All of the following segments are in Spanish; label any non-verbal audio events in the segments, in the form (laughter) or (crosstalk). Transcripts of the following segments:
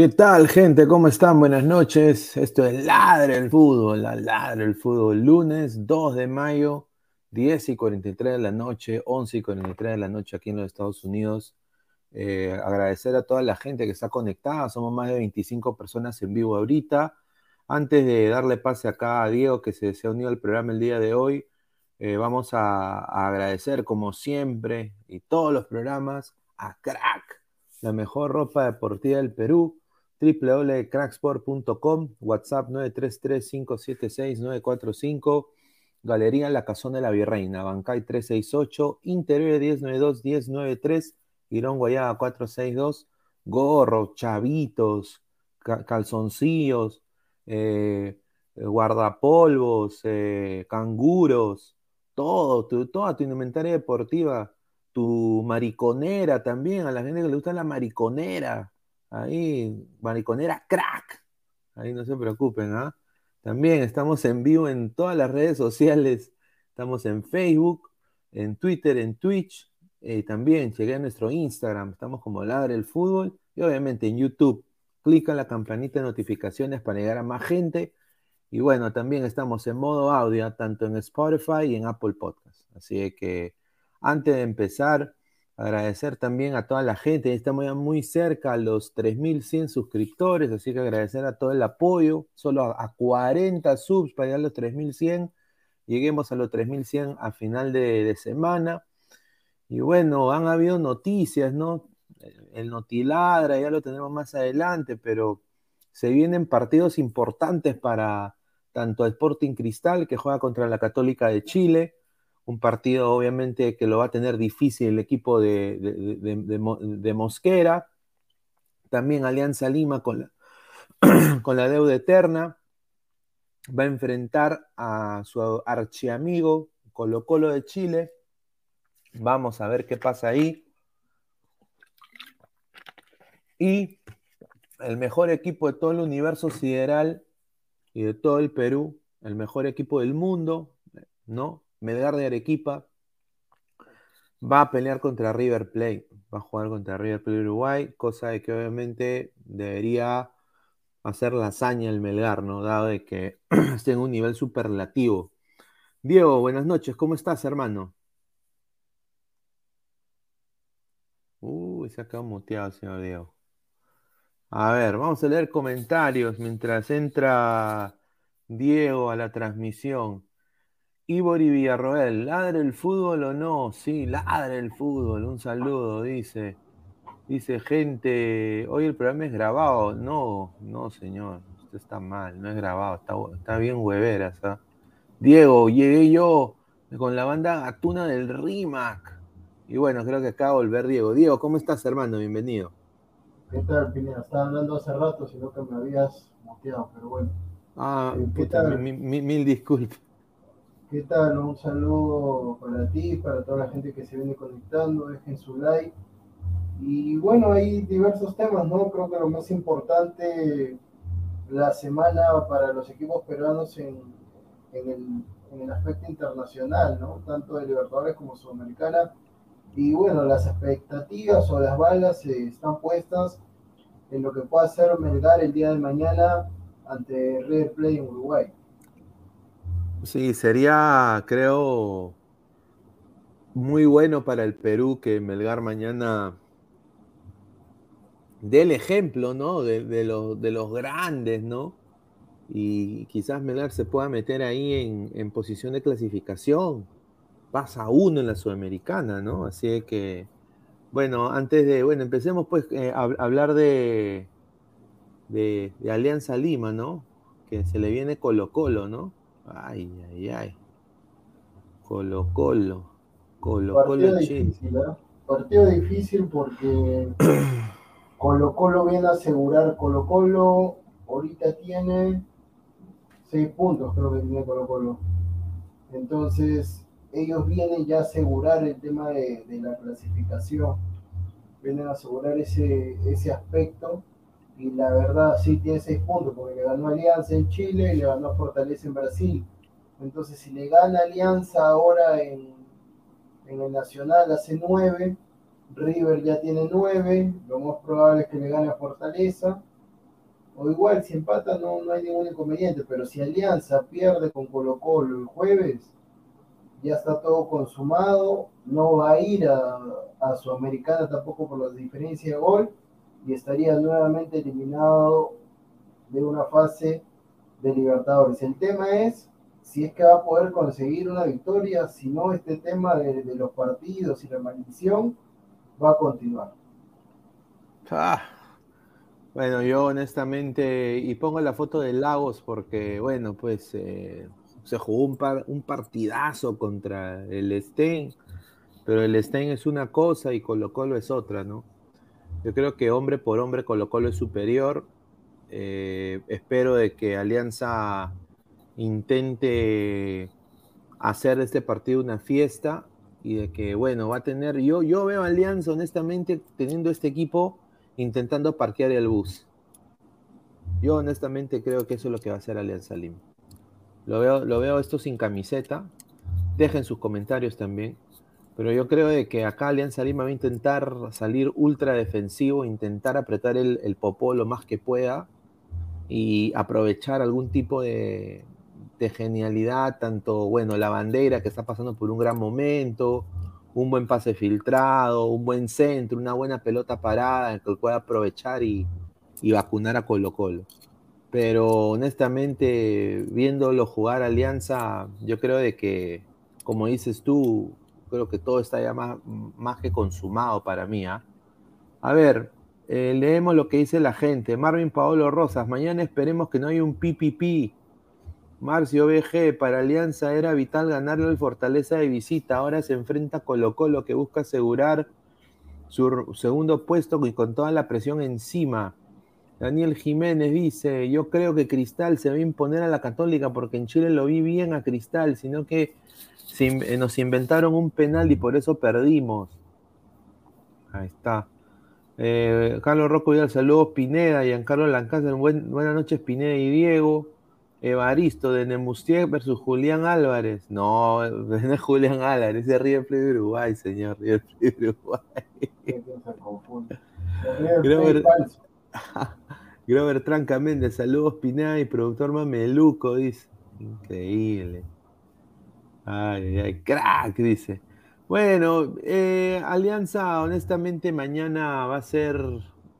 ¿Qué tal, gente? ¿Cómo están? Buenas noches. Esto es Ladre el Fútbol, la Ladre el Fútbol, lunes 2 de mayo, 10 y 43 de la noche, 11 y 43 de la noche aquí en los Estados Unidos. Eh, agradecer a toda la gente que está conectada, somos más de 25 personas en vivo ahorita. Antes de darle pase acá a Diego, que se, se ha unido al programa el día de hoy, eh, vamos a, a, agradecer, como siempre, y todos los programas, a Crack, la mejor ropa deportiva del Perú, www.cracksport.com, WhatsApp 933-576-945, Galería La Casona de la Virreina, Bancay 368, Interior 1092-1093, Irón Guayaba 462, gorro, chavitos, calzoncillos, eh, guardapolvos, eh, canguros, todo, tu, toda tu indumentaria deportiva, tu mariconera también, a la gente que le gusta la mariconera, ahí, mariconera crack, ahí no se preocupen, ¿ah? También estamos en vivo en todas las redes sociales, estamos en Facebook, en Twitter, en Twitch, eh, también llegué a nuestro Instagram, estamos como Ladre el Fútbol, y obviamente en YouTube clica en la campanita de notificaciones para llegar a más gente. Y bueno, también estamos en modo audio, tanto en Spotify y en Apple Podcast. Así que antes de empezar, agradecer también a toda la gente. Estamos ya muy cerca a los 3.100 suscriptores, así que agradecer a todo el apoyo. Solo a, 40 subs para llegar a los 3.100. Lleguemos a los 3.100 a final de, de semana. Y bueno, han habido noticias, ¿no? el Notiladra, ya lo tenemos más adelante, pero se vienen partidos importantes para tanto Sporting Cristal, que juega contra la Católica de Chile, un partido obviamente que lo va a tener difícil el equipo de, de, Mosquera, también Alianza Lima con la, (clears throat) con la deuda eterna, va a enfrentar a su archiamigo Colo Colo de Chile, vamos a ver qué pasa ahí. Y el mejor equipo de todo el universo sideral y de todo el Perú, el mejor equipo del mundo, ¿no? Melgar de Arequipa, va a pelear contra River Plate, va a jugar contra River Plate Uruguay, cosa de que obviamente debería hacer la hazaña el Melgar, ¿no? Dado de que (clears throat) esté en un nivel superlativo. Diego, buenas noches, ¿cómo estás, hermano? Uy, se ha quedado muteado, señor Diego. A ver, vamos a leer comentarios mientras entra Diego a la transmisión. Ibori Villarroel, ¿ladre el fútbol o no? Sí, ladre el fútbol. Un saludo, dice. Dice gente, hoy el programa es grabado. No, no, señor. Usted está mal, no es grabado. Está, está bien hueveras. ¿ah? Diego, llegué yo con la banda Atuna del RIMAC. Y bueno, creo que acaba de volver Diego. Diego, ¿cómo estás, hermano? Bienvenido. ¿Qué tal, Pineda? Estaba hablando hace rato, sino que me habías muteado, pero bueno. Ah, eh, ¿qué tal? Mil, disculpas. ¿Qué tal? Un saludo para ti, para toda la gente que se viene conectando, dejen su like. Y bueno, hay diversos temas, ¿no? Creo que lo más importante la semana para los equipos peruanos en, en, el, en el aspecto internacional, ¿no? Tanto de Libertadores como Sudamericana y bueno, las expectativas o las balas eh, están puestas en lo que pueda hacer Melgar el día de mañana ante River Plate en Uruguay. Sí, sería, creo, muy bueno para el Perú que Melgar mañana dé el ejemplo, ¿no? De, de, de los grandes, ¿no? Y quizás Melgar se pueda meter ahí en, en posición de clasificación pasa uno en la Sudamericana, ¿no? Así que, bueno, antes de, bueno, empecemos pues eh, a, hablar de, de, Alianza Lima, ¿no? Que se le viene Colo Colo, ¿no? Ay, ay, ay. Colo Colo. Colo Partido difícil, ¿eh? Partido difícil porque (clears throat) Colo Colo viene a asegurar Colo Colo, ahorita tiene seis puntos creo que tiene Colo Colo. Entonces, ellos vienen ya a asegurar el tema de, la clasificación, vienen a asegurar ese, ese aspecto y la verdad sí tiene seis puntos porque le ganó Alianza en Chile y le ganó Fortaleza en Brasil. Entonces si le gana Alianza ahora en, en el Nacional hace nueve, River ya tiene nueve, lo más probable es que le gane a Fortaleza. O igual, si empata no, no hay ningún inconveniente, pero si Alianza pierde con Colo Colo el jueves, ya está todo consumado, no va a ir a, a Sudamericana tampoco por la diferencia de gol y estaría nuevamente eliminado de una fase de Libertadores. El tema es si es que va a poder conseguir una victoria, si no, este tema de, los partidos y la maldición va a continuar. Ah, bueno, yo honestamente, y pongo la foto de Lagos porque, bueno, pues eh, se jugó un, par, un partidazo contra el Sten, pero el Sten es una cosa y Colo Colo es otra, ¿no? Yo creo que hombre por hombre Colo Colo es superior. Eh, espero de que Alianza intente hacer de este partido una fiesta y de que, bueno, va a tener, yo, yo veo Alianza honestamente teniendo este equipo intentando parquear el bus. Yo honestamente creo que eso es lo que va a hacer Alianza Lima. Lo veo, lo veo esto sin camiseta. Dejen sus comentarios también. Pero yo creo de que acá Alianza Lima va a intentar salir ultra defensivo, intentar apretar el, el popó lo más que pueda y aprovechar algún tipo de, de genialidad, tanto, bueno, la bandera que está pasando por un gran momento, un buen pase filtrado, un buen centro, una buena pelota parada que pueda aprovechar y, y vacunar a Colo Colo. Pero honestamente, viéndolo jugar Alianza, yo creo de que, como dices tú, creo que todo está ya más, más que consumado para mí. ¿ah? A ver, eh, leemos lo que dice la gente. Marvin Paolo Rosas, mañana esperemos que no haya un PPP. Marcio BG, para Alianza era vital ganarle al Fortaleza de visita. Ahora se enfrenta a Colo Colo que busca asegurar su segundo puesto y con toda la presión encima. Daniel Jiménez dice, yo creo que Cristal se va a imponer a la Católica porque en Chile lo vi bien a Cristal, sino que se, nos inventaron un penal y por eso perdimos. Ahí está. Eh, Carlos Rocco Vidal, saludos Pineda, Giancarlo Lancaster, buen, buenas noches Pineda y Diego. Evaristo de Nemustier versus Julián Álvarez. No, (laughs) no es Julián Álvarez, es River Plate de Uruguay, señor. River Plate de Uruguay. (laughs) Grover, Grover (laughs) Tranca Méndez, saludos Pineda y productor Mameluco, dice. Increíble. Ay, ay, crack, dice. Bueno, eh, Alianza, honestamente, mañana va a ser,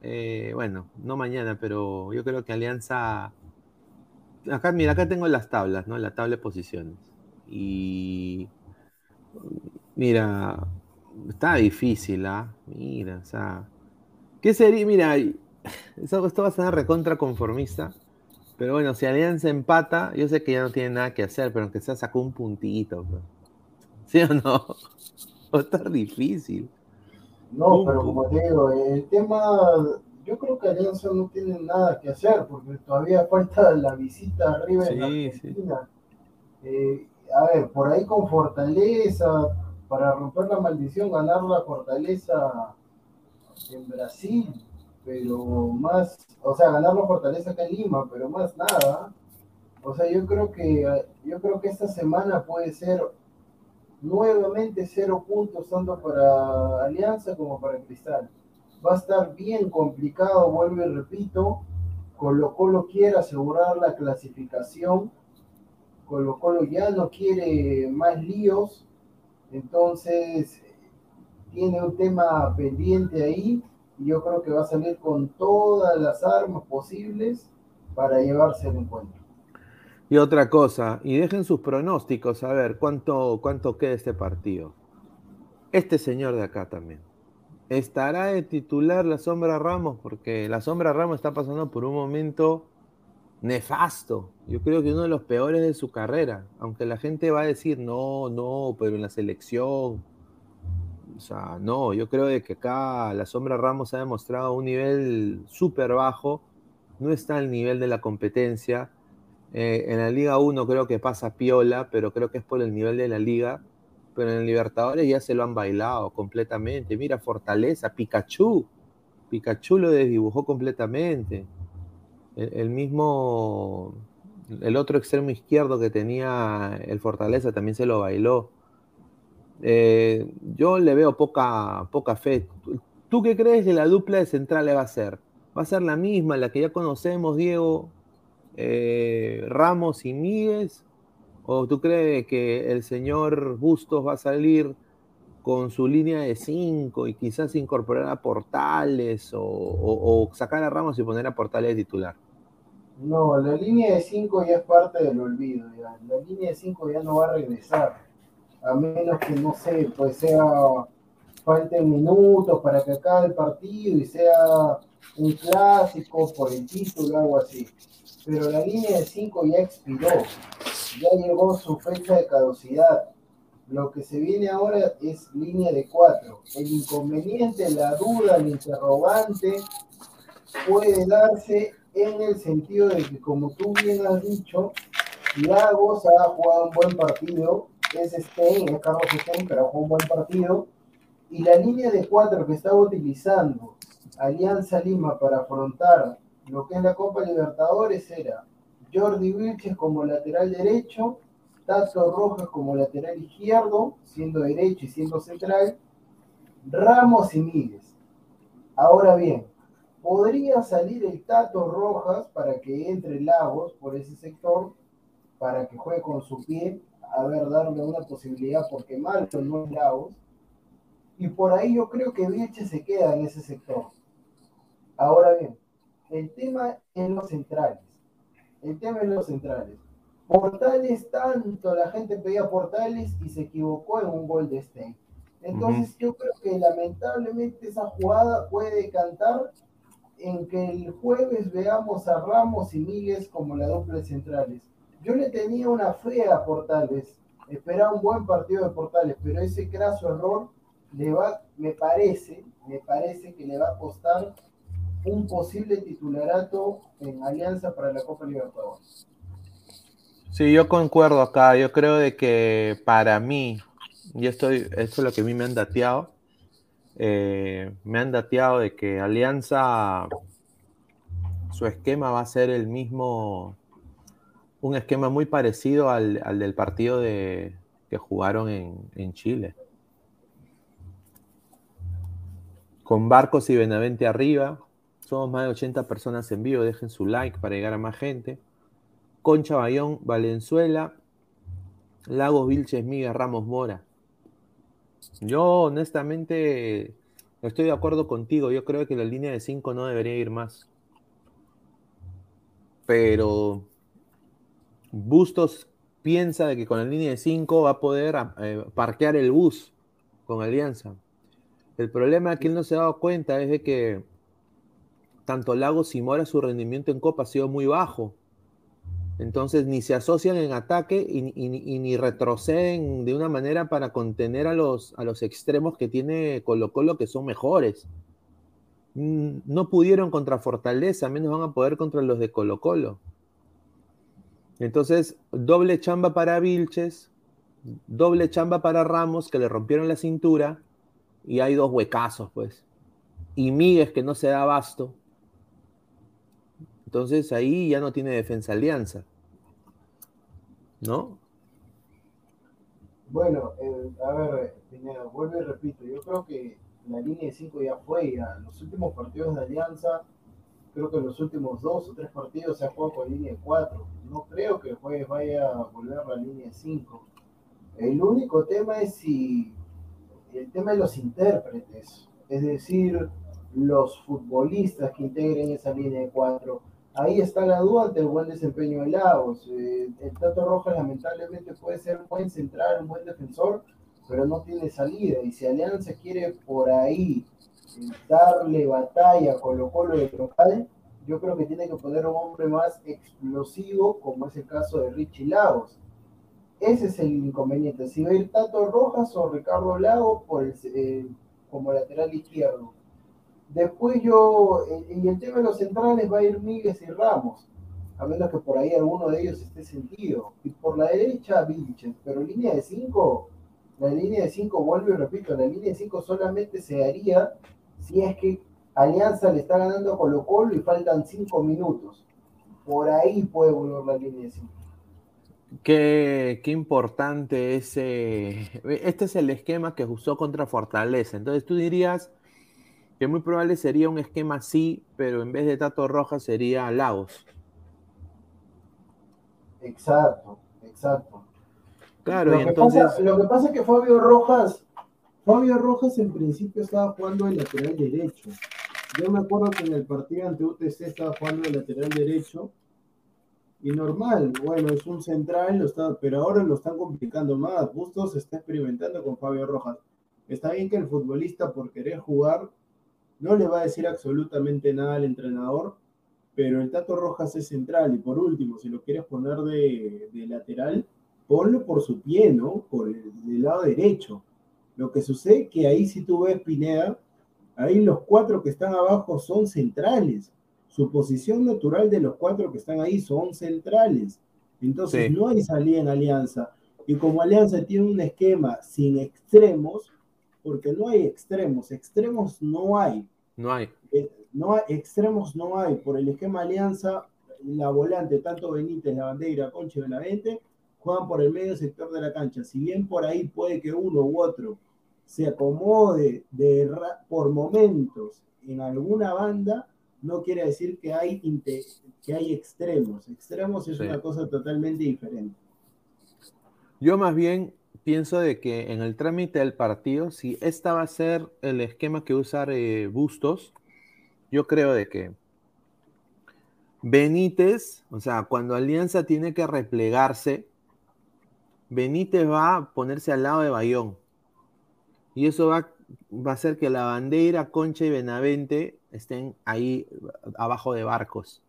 eh, bueno, no mañana, pero yo creo que Alianza acá, mira, acá tengo las tablas, ¿no? La tabla de posiciones. Y mira, está difícil, ¿ah? Mira, o sea, ¿qué sería? Mira, esto, va a ser recontra conformista, pero bueno, si Alianza empata, yo sé que ya no tiene nada que hacer, pero aunque sea sacó un puntito, bro. ¿sí o no? (laughs) Va a estar difícil. No, pero como te digo, el tema yo creo que Alianza no tiene nada que hacer porque todavía (laughs) falta la visita arriba en Argentina. Sí. Eh, a ver, por ahí con Fortaleza, para romper la maldición, ganar la Fortaleza en Brasil, pero más, o sea, ganar la Fortaleza acá en Lima, pero más nada. O sea, yo creo que yo creo que esta semana puede ser nuevamente cero puntos tanto para Alianza como para Cristal va a estar bien complicado, vuelvo y repito. Colo Colo quiere asegurar la clasificación. Colo Colo ya no quiere más líos. Entonces, tiene un tema pendiente ahí. Yo creo que va a salir con todas las armas posibles para llevarse el encuentro. Y otra cosa, y dejen sus pronósticos, a ver cuánto, cuánto queda este partido. Este señor de acá también. ¿Estará de titular la Sombra Ramos? Porque la Sombra Ramos está pasando por un momento nefasto. Yo creo que uno de los peores de su carrera. Aunque la gente va a decir, no, no, pero en la selección. O sea, no, yo creo de que acá la Sombra Ramos ha demostrado un nivel súper bajo. No está al nivel de la competencia. Eh, en la Liga 1 creo que pasa piola, pero creo que es por el nivel de la liga pero en Libertadores ya se lo han bailado completamente. Mira, Fortaleza, Pikachu. Pikachu lo desdibujó completamente. El, mismo, el otro extremo izquierdo que tenía el Fortaleza también se lo bailó. Eh, yo le veo poca, poca fe. ¿Tú qué crees que la dupla de centrales va a ser? ¿Va a ser la misma, la que ya conocemos, Diego, eh, Ramos y Míguez? ¿O tú crees que el señor Bustos va a salir con su línea de 5 y quizás incorporar a Portales o, sacar a Ramos y poner a Portales titular? No, la línea de 5 ya es parte del olvido. La línea de 5 ya no va a regresar. A menos que, no sé, pues sea, falten minutos para que acabe el partido y sea un clásico por el título, algo así. Pero la línea de 5 ya expiró. Ya llegó su fecha de caducidad. Lo que se viene ahora es línea de 4. El inconveniente, la duda, el interrogante puede darse en el sentido de que, como tú bien has dicho, Lagos ha jugado un buen partido, es Stein, es Carlos Stein, pero jugado un buen partido, y la línea de cuatro que estaba utilizando Alianza Lima para afrontar lo que es la Copa Libertadores era Jordi Vilches como lateral derecho, Tato Rojas como lateral izquierdo, siendo derecho y siendo central, Ramos y Míguez. Ahora bien, podría salir el Tato Rojas para que entre Lagos por ese sector, para que juegue con su pie, a ver, darle una posibilidad, porque Malto no es Lagos. Y por ahí yo creo que Vilche se queda en ese sector. Ahora bien, el tema en los centrales. El tema en los centrales. Portales, tanto la gente pedía Portales y se equivocó en un gol de Stein. Entonces yo creo que lamentablemente esa jugada puede cantar en que el jueves veamos a Ramos y Míguez como la dupla centrales. Yo le tenía una fe a Portales, esperaba un buen partido de Portales, pero ese craso error le va, me parece, me parece que le va a costar un posible titularato en Alianza para la Copa Libertadores. Sí, yo concuerdo acá. Yo creo de que para mí, y esto, esto es lo que a mí me han dateado, eh, me han dateado de que Alianza, su esquema va a ser el mismo, un esquema muy parecido al, al del partido de, que jugaron en, en, Chile. Con Barcos y Benavente arriba, somos más de 80 personas en vivo, dejen su like para llegar a más gente. Concha Bayón, Valenzuela, Lagos Vilches, Miga, Ramos Mora. Yo honestamente estoy de acuerdo contigo. Yo creo que la línea de 5 no debería ir más. Pero Bustos piensa de que con la línea de 5 va a poder eh, parquear el bus con Alianza. El problema que él no se ha dado cuenta es de que tanto Lagos y Mora su rendimiento en Copa ha sido muy bajo. Entonces ni se asocian en ataque y, ni retroceden de una manera para contener a los, a los extremos que tiene Colo Colo que son mejores. No pudieron contra Fortaleza, menos van a poder contra los de Colo Colo. Entonces, doble chamba para Vilches, doble chamba para Ramos, que le rompieron la cintura, y hay dos huecazos, pues. Y Míguez, que no se da abasto. Entonces ahí ya no tiene defensa alianza. ¿No? Bueno, eh, a ver, Pineda, vuelvo y repito, yo creo que la línea de 5 ya fue, ya los últimos partidos de Alianza, creo que los últimos dos o tres partidos se ha jugado con línea de 4. No creo que el jueves vaya a volver a la línea de 5. El único tema es si el tema de los intérpretes, es decir, los futbolistas que integren esa línea de 4 ahí está la duda ante el buen desempeño de Lagos. Eh, el Tato Rojas lamentablemente puede ser un buen central, un buen defensor, pero no tiene salida. Y si Alianza quiere por ahí darle batalla a Colo Colo de local, yo creo que tiene que poner un hombre más explosivo, como es el caso de Richie Lagos. Ese es el inconveniente. Si va a ir Tato Rojas o Ricardo el, eh, como lateral izquierdo Después yo, en el tema de los centrales va a ir Míguez y Ramos, a menos que por ahí alguno de ellos esté sentido. Y por la derecha, Vilches, pero línea de 5, la línea de 5, vuelvo y repito, la línea de 5 solamente se haría si es que Alianza le está ganando a Colo Colo y faltan 5 minutos. Por ahí puede volver la línea de 5. Qué, qué, importante ese. Este es el esquema que usó contra Fortaleza. Entonces tú dirías que muy probable sería un esquema así, pero en vez de Tato Rojas sería Lagos. Exacto, exacto. Claro, lo y entonces. Pasa, lo que pasa es que Fabio Rojas, Fabio Rojas en principio estaba jugando de lateral derecho. Yo me acuerdo que en el partido ante UTC estaba jugando de lateral derecho Y normal, bueno, es un central, lo está, pero ahora lo están complicando más. Bustos está experimentando con Fabio Rojas. Está bien que el futbolista por querer jugar no le va a decir absolutamente nada al entrenador, pero el Tato Rojas es central. Y por último, si lo quieres poner de, de lateral, ponlo por su pie, ¿no? Por el, lado derecho. Lo que sucede es que ahí si tú ves Pineda, ahí los cuatro que están abajo son centrales. Su posición natural de los cuatro que están ahí son centrales. Entonces Sí. no hay salida en Alianza. Y como Alianza tiene un esquema sin extremos, porque no hay extremos, extremos no hay. No hay. Eh, no hay, extremos no hay. Por el esquema Alianza, la volante, tanto Benítez, la bandera, Concha y Benavente, juegan por el medio sector de la cancha. Si bien por ahí puede que uno u otro se acomode de por momentos en alguna banda, no quiere decir que hay, que hay extremos. Extremos es Sí. una cosa totalmente diferente. Yo más bien pienso de que en el trámite del partido, si esta va a ser el esquema que usar eh, Bustos, yo creo de que Benítez, o sea, cuando Alianza tiene que replegarse, Benítez va a ponerse al lado de Bayón. Y eso va, a hacer que la bandera, Concha y Benavente estén ahí abajo de Barcos.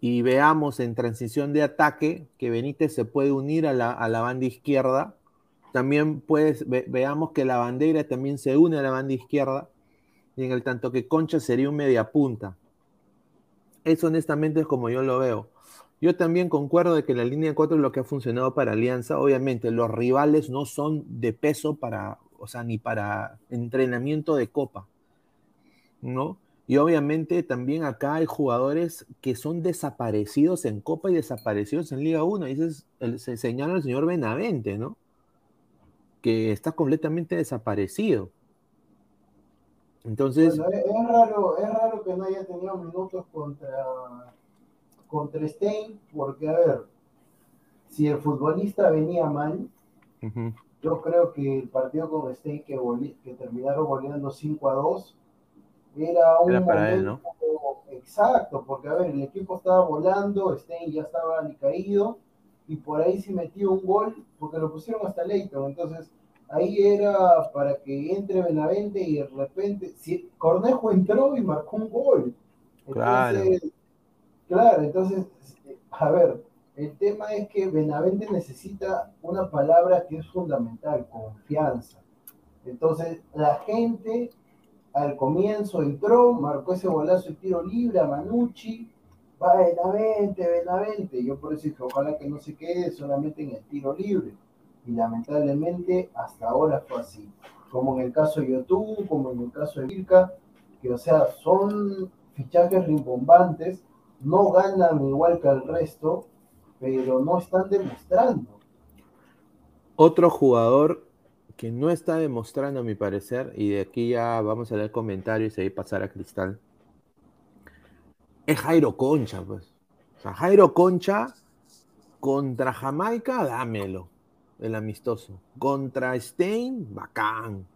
Y veamos en transición de ataque que Benítez se puede unir a la, a la banda izquierda. También puedes, ve- veamos que la bandera también se une a la banda izquierda. Y en el tanto que Concha sería un mediapunta. Eso honestamente es como yo lo veo. Yo también concuerdo de que la línea 4 es lo que ha funcionado para Alianza. Obviamente, los rivales no son de peso para, o sea, ni para entrenamiento de copa, ¿no? Y obviamente también acá hay jugadores que son desaparecidos en Copa y desaparecidos en Liga 1. Y ese es el, se señala el señor Benavente, ¿no? Que está completamente desaparecido. Entonces, Bueno, es, es raro, es raro que no haya tenido minutos contra, contra Stein, porque a ver, si el futbolista venía mal, ujú, yo creo que el partido con Stein que, que terminaron goleando 5 a 2 era un Era para él, ¿no? exacto, porque a ver, el equipo estaba volando, Stein ya estaba caído, y por ahí se metió un gol, porque lo pusieron hasta Leighton, entonces ahí era para que entre Benavente y de repente, si Cornejo entró y marcó un gol. Claro. Entonces, claro, entonces, a ver, el tema es que Benavente necesita una palabra que es fundamental, confianza. Entonces, la gente al comienzo entró, marcó ese golazo y tiro libre a Manucci, va Benavente, Benavente. Yo por eso dije, ojalá que no se quede solamente en el tiro libre. Y lamentablemente hasta ahora fue así. Como en el caso de YouTube, como en el caso de Virka, que o sea, son fichajes rimbombantes, no ganan igual que el resto, pero no están demostrando. Otro jugador que no está demostrando, a mi parecer, y de aquí ya vamos a leer comentarios y ahí pasar a Cristal, es Jairo Concha, pues. O sea, Jairo Concha contra Jamaica, dámelo, el amistoso. Contra Stein, bacán.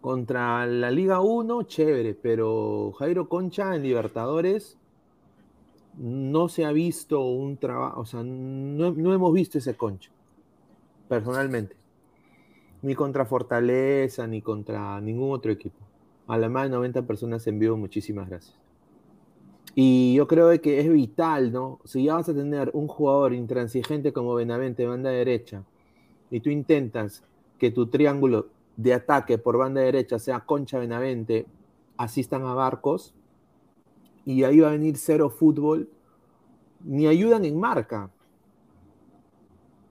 Contra la Liga 1, chévere, pero Jairo Concha en Libertadores no se ha visto un trabajo, o sea, no, no hemos visto ese Concha, personalmente. Ni contra Fortaleza, ni contra ningún otro equipo. A la más de 90 personas en vivo, muchísimas gracias. Y yo creo que es vital, ¿no? Si ya vas a tener un jugador intransigente como Benavente, banda derecha, y tú intentas que tu triángulo de ataque por banda derecha sea Concha Benavente, asistan a Barcos, y ahí va a venir cero fútbol, ni ayudan en marca.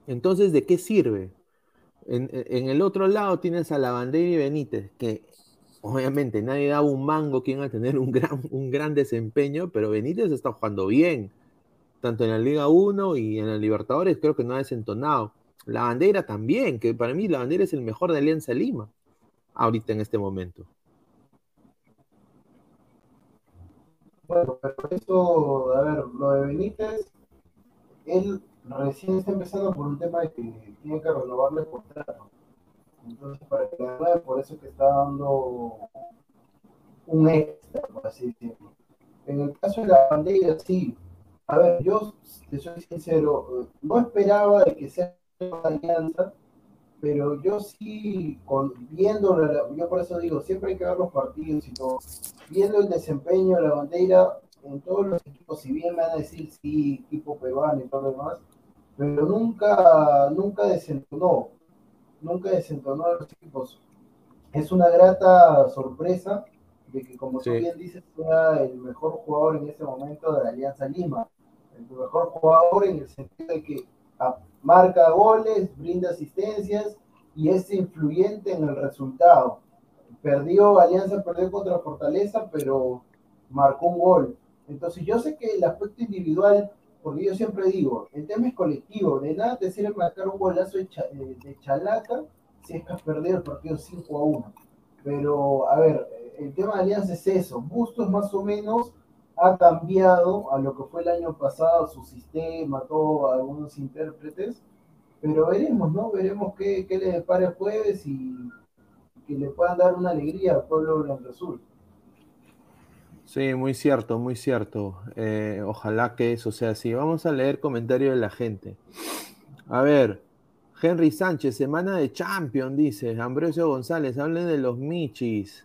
Entonces, ¿de qué sirve? En, el otro lado tienes a la bandera y Benítez, que obviamente nadie da un mango quien va a tener un gran, un gran desempeño, pero Benítez está jugando bien, tanto en la Liga 1 y en la Libertadores, creo que no ha desentonado. La bandera también, que para mí la bandera es el mejor de Alianza Lima, ahorita en este momento. Bueno, pero eso, a ver, lo de Benítez, él recién está empezando por un tema de que tiene que renovarle el contrato. Entonces, para que renueve, por eso que está dando un extra, por así decirlo. En el caso de la bandera, sí. a ver, yo te soy sincero, no esperaba de que sea una alianza, pero yo sí, con, viendo, yo por eso digo, siempre hay que ver los partidos y todo, viendo el desempeño de la bandera en todos los equipos, si bien me van a decir sí, equipo peruano y todo lo demás, pero nunca, nunca desentonó, nunca desentonó a los equipos. Es una grata sorpresa de que, como tú bien dices, sea el mejor jugador en este momento de la Alianza Lima. El mejor jugador en el sentido de que marca goles, brinda asistencias y es influyente en el resultado. Perdió, Alianza perdió contra Fortaleza, pero marcó un gol. Entonces yo sé que el aspecto individual, porque yo siempre digo, el tema es colectivo, de nada te sirve marcar un golazo de, de chalaca si es que has perdido el partido 5 a 1. Pero, a ver, el tema de Alianza es eso. Bustos más o menos ha cambiado a lo que fue el año pasado, su sistema, todo, algunos intérpretes. Pero veremos, ¿no? Veremos qué, qué le depara el jueves y que le puedan dar una alegría al pueblo blanco-azul. Sí, muy cierto, muy cierto. Eh, ojalá que eso sea así. Vamos a leer comentarios de la gente. A ver, Henry Sánchez, semana de Champion, dice. Ambrosio González, hablen de los Michis.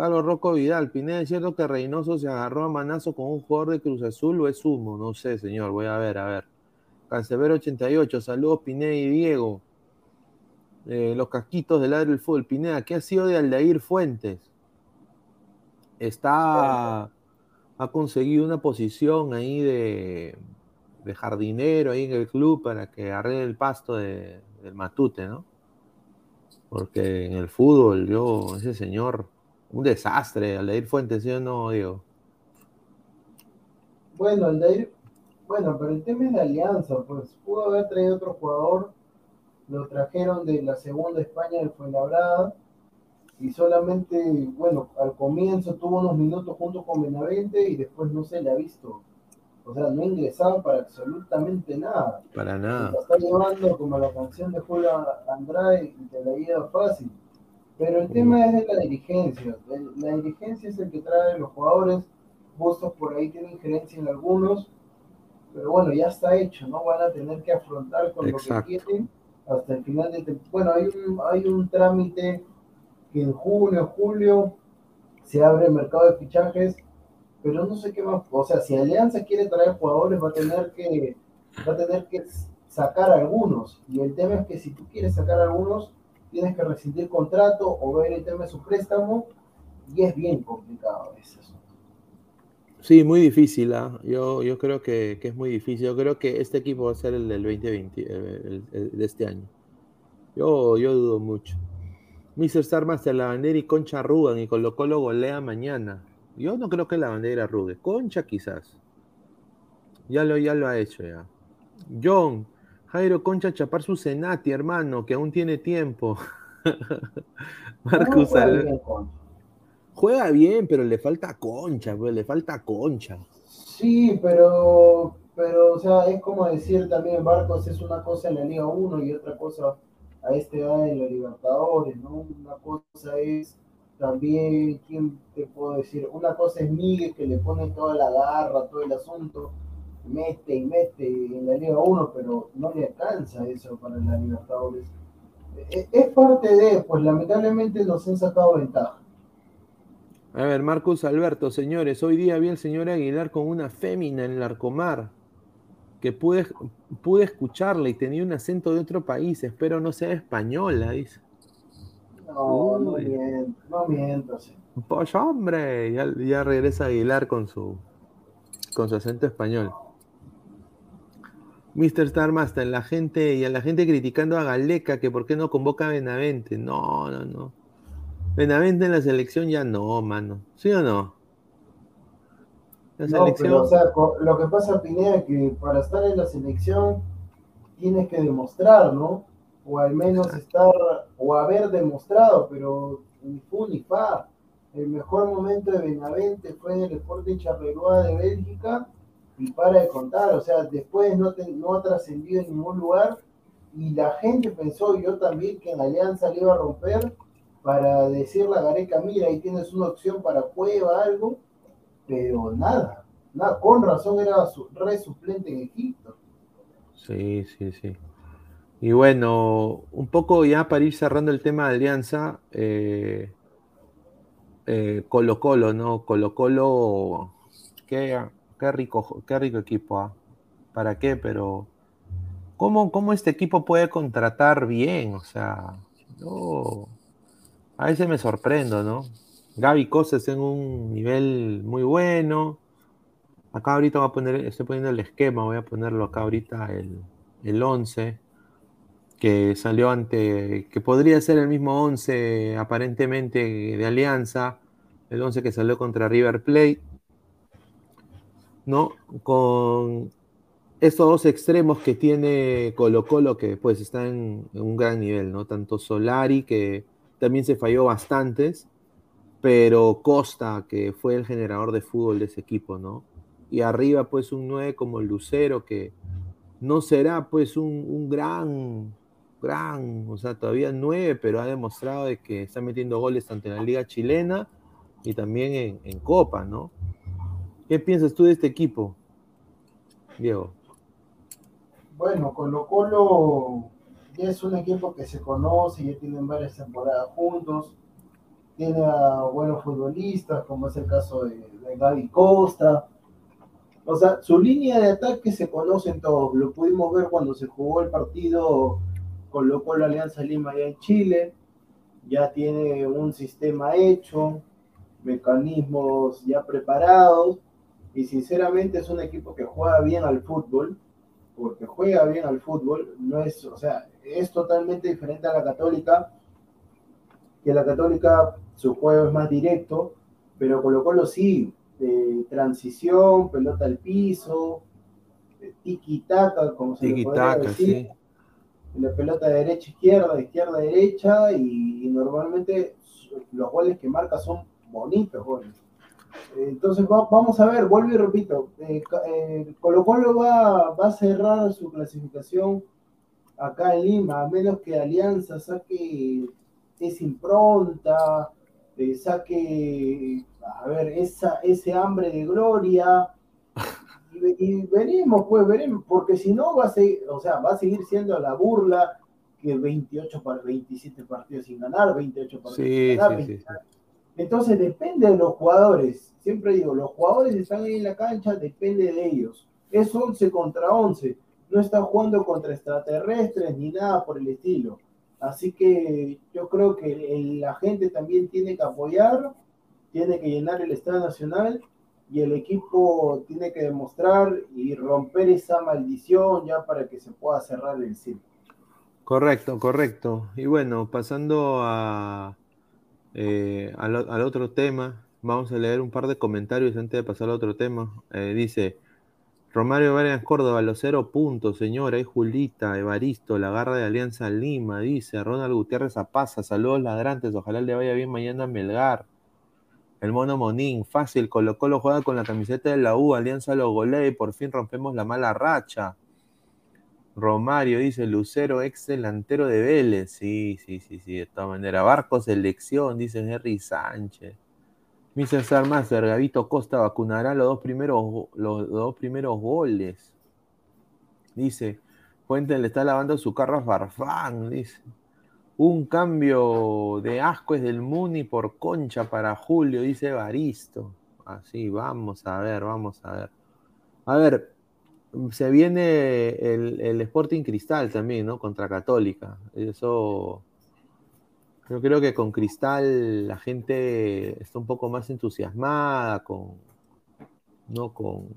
Carlos Rocco Vidal, Pineda, ¿es cierto que Reynoso se agarró a manazo con un jugador de Cruz Azul o es humo? No sé, señor, voy a ver, a ver. Cancelero 88, saludos Pineda y Diego. Eh, los casquitos del del fútbol. Pineda, ¿qué ha sido de Aldair Fuentes? Está, ha conseguido una posición ahí de, de jardinero ahí en el club para que arregle el pasto de, del Matute, ¿no? Porque en el fútbol, yo, ese señor, un desastre, Aldair Fuentes, ¿sí o no, Diego? Bueno, Aldair, bueno, pero el tema es de alianza, pues pudo haber traído otro jugador, lo trajeron de la segunda España del Fuenlabrada, y solamente, bueno, al comienzo tuvo unos minutos junto con Benavente y después no se le ha visto o sea, no ingresaban para absolutamente nada. Para nada. Se está llevando como la canción de Julio Andrade y te la iba fácil. Pero el tema es de la dirigencia. La dirigencia es el que trae los jugadores. Bustos por ahí tienen injerencia en algunos. Pero bueno, ya está hecho, ¿no? Van a tener que afrontar con lo que quieren hasta el final de Bueno, hay un, hay un trámite que en junio, julio se abre el mercado de fichajes pero no sé qué más, o sea, si Alianza quiere traer jugadores va a tener que, va a tener que sacar algunos, y el tema es que si tú quieres sacar algunos, tienes que rescindir contrato o ver el tema de su préstamo, y es bien complicado ese asunto. Sí, muy difícil, ¿ah? yo, yo creo que, es muy difícil, yo creo que este equipo va a ser el del 2020, el, de este año. Yo, yo dudo mucho. Mr. Star Master, la bandera y Concha arrugan y Colo Colo golea mañana. Yo no creo que la bandera arrugue. Concha quizás. Ya lo, ya lo ha hecho ya. John, Jairo Concha chapar su Senati, hermano, que aún tiene tiempo. (laughs) Marcus juega, bien, pero le falta concha, pues, le falta concha. Sí, pero, pero, o sea, es como decir también, Marcos es una cosa en la Liga 1 y otra cosa a este edad en la Libertadores, ¿no? Una cosa es también, ¿quién te puedo decir? Una cosa es Miguel que le pone toda la garra, todo el asunto, mete y mete en la Liga 1, pero no le alcanza eso para la Libertadores. E, es parte de, pues lamentablemente nos han sacado ventaja. A ver, Marcus Alberto, señores, hoy día vi al señor Aguilar con una fémina en el Arcomar, que pude, pude escucharla y tenía un acento de otro país, espero no sea española, dice. No, no miento, no miento. Pues hombre, ya, regresa Aguilar con su, con su acento español. Mr. Starmaster, la gente y a la gente criticando a Galeca que por qué no convoca a Benavente. No, no, no. Benavente en la selección ya no, mano. ¿Sí o no? La selección... o sea, lo que pasa, Pineda, es que para estar en la selección tienes que demostrar, ¿no? o al menos estar o haber demostrado, pero ni fu ni fa. El mejor momento de Benavente fue en el Sporting Charleroi de Bélgica y para de contar, o sea, después no, no ha trascendido en ningún lugar y la gente pensó, yo también, que en Alianza le iba a romper para decirle a Gareca, mira, ahí tienes una opción para Cueva, algo, pero nada, Nada, con razón era su, re suplente en Egipto. Sí, sí, sí. Y bueno, un poco ya para ir cerrando el tema de Alianza, eh, eh, Colo Colo, ¿no? Colo Colo, qué, qué rico, qué rico equipo, ¿ah? ¿para qué? Pero, ¿cómo, ¿cómo este equipo puede contratar bien? O sea, no, a veces me sorprendo, ¿no? Gaby Cosas en un nivel muy bueno. Acá ahorita voy a poner, estoy poniendo el esquema, voy a ponerlo acá ahorita el, el 11, que salió ante, que podría ser el mismo 11 aparentemente de Alianza, el 11 que salió contra River Plate, ¿no? Con estos dos extremos que tiene Colo Colo, que pues están en, un gran nivel, ¿no? Tanto Solari, que también se falló bastantes, pero Costa, que fue el generador de fútbol de ese equipo, ¿no? Y arriba, pues, un 9 como Lucero, que no será, pues, un, un gran, gran, o sea, todavía 9, pero ha demostrado de que está metiendo goles tanto en la Liga Chilena y también en, en Copa, ¿no? ¿Qué piensas tú de este equipo, Diego? Bueno, Colo Colo ya es un equipo que se conoce, ya tienen varias temporadas juntos, tiene a buenos futbolistas, como es el caso de, de Gaby Costa. O sea, su línea de ataque se conocen todos. Lo pudimos ver cuando se jugó el partido Colo Colo Alianza Lima allá en Chile. Ya tiene un sistema hecho, mecanismos ya preparados. Y sinceramente es un equipo que juega bien al fútbol, porque juega bien al fútbol. No es, o sea, es totalmente diferente a la Católica, que la Católica su juego es más directo, pero Colo Colo sí, de transición, pelota al piso, tiki-taka, como se Tiki le podría taka, decir. sí. La pelota de derecha izquierda, izquierda derecha, y, y normalmente los goles que marca son bonitos goles. Entonces va- vamos a ver, vuelvo y repito, eh, eh, Colo Colo va, va a cerrar su clasificación acá en Lima, a menos que Alianza saque esa impronta, eh, saque, a ver, esa, ese hambre de gloria, y, ve- y veremos, pues veremos, porque si no va a seguir, o sea, va a seguir siendo la burla que 28 para 27 partidos sin ganar, 28 partidos Sí, sin ganar, sí, sí, 20 sí. Entonces depende de los jugadores. Siempre digo, los jugadores están ahí en la cancha, depende de ellos. Es 11 contra 11. No están jugando contra extraterrestres ni nada por el estilo. Así que yo creo que la gente también tiene que apoyar, tiene que llenar el Estadio Nacional y el equipo tiene que demostrar y romper esa maldición ya para que se pueda cerrar el ciclo. Correcto, correcto. Y bueno, pasando a, eh, al, al otro tema, vamos a leer un par de comentarios antes de pasar al otro tema. Eh, dice Romario Vargas Córdoba, los cero puntos, señora, y Julita, Evaristo, la garra de Alianza Lima, dice Ronald Gutiérrez Apaza, saludos ladrantes, ojalá le vaya bien mañana a Melgar. El mono Monín, fácil, Colo Colo juega con la camiseta de la U, Alianza lo golea y por fin rompemos la mala racha. Romario dice Lucero, ex delantero de Vélez. Sí, sí, sí, sí, de todas maneras. Barco selección, dice Henry Sánchez. Mr. Sarmaster, Gavito Costa vacunará los dos primeros, los, dos primeros goles. Dice, Fuente le está lavando su carro a Farfán, dice. Un cambio de asco es del Muni por concha para Julio, dice Baristo. Así, vamos a ver, vamos a ver. A ver, se viene el, el Sporting Cristal también, ¿no? Contra Católica. Eso. Yo creo que con Cristal la gente está un poco más entusiasmada con, ¿no? con,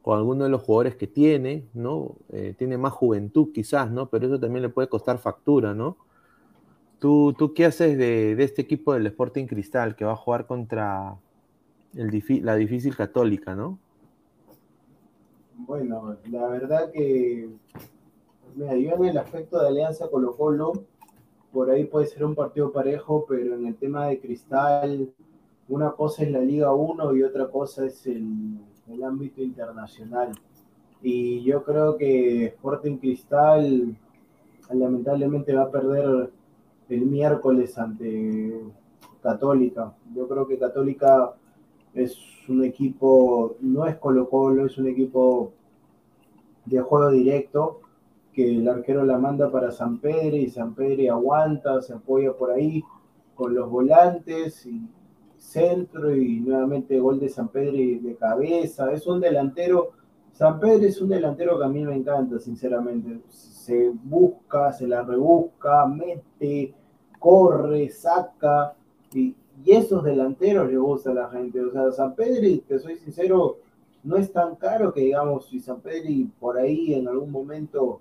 con algunos de los jugadores que tiene, ¿no? Eh, tiene más juventud quizás, ¿no? Pero eso también le puede costar factura, ¿no? ¿Tú, tú qué haces de, de este equipo del Sporting Cristal que va a jugar contra el, la difícil Católica, ¿no? Bueno, la verdad que, mira, yo en el aspecto de Alianza Colo Colo, por ahí puede ser un partido parejo, pero en el tema de Cristal, una cosa es la Liga 1 y otra cosa es el, el ámbito internacional. Y yo creo que Sporting Cristal lamentablemente va a perder el miércoles ante Católica. Yo creo que Católica es un equipo, no es Colo Colo, es un equipo de juego directo, que el arquero la manda para San Pedro y San Pedro aguanta, se apoya por ahí con los volantes y centro y nuevamente gol de San Pedro de cabeza. Es un delantero, San Pedro es un delantero que a mí me encanta, sinceramente. Se busca, se la rebusca, mete, corre, saca y, y esos delanteros le gusta a la gente. O sea, San Pedro, te soy sincero, no es tan caro que digamos, si San Pedro por ahí en algún momento,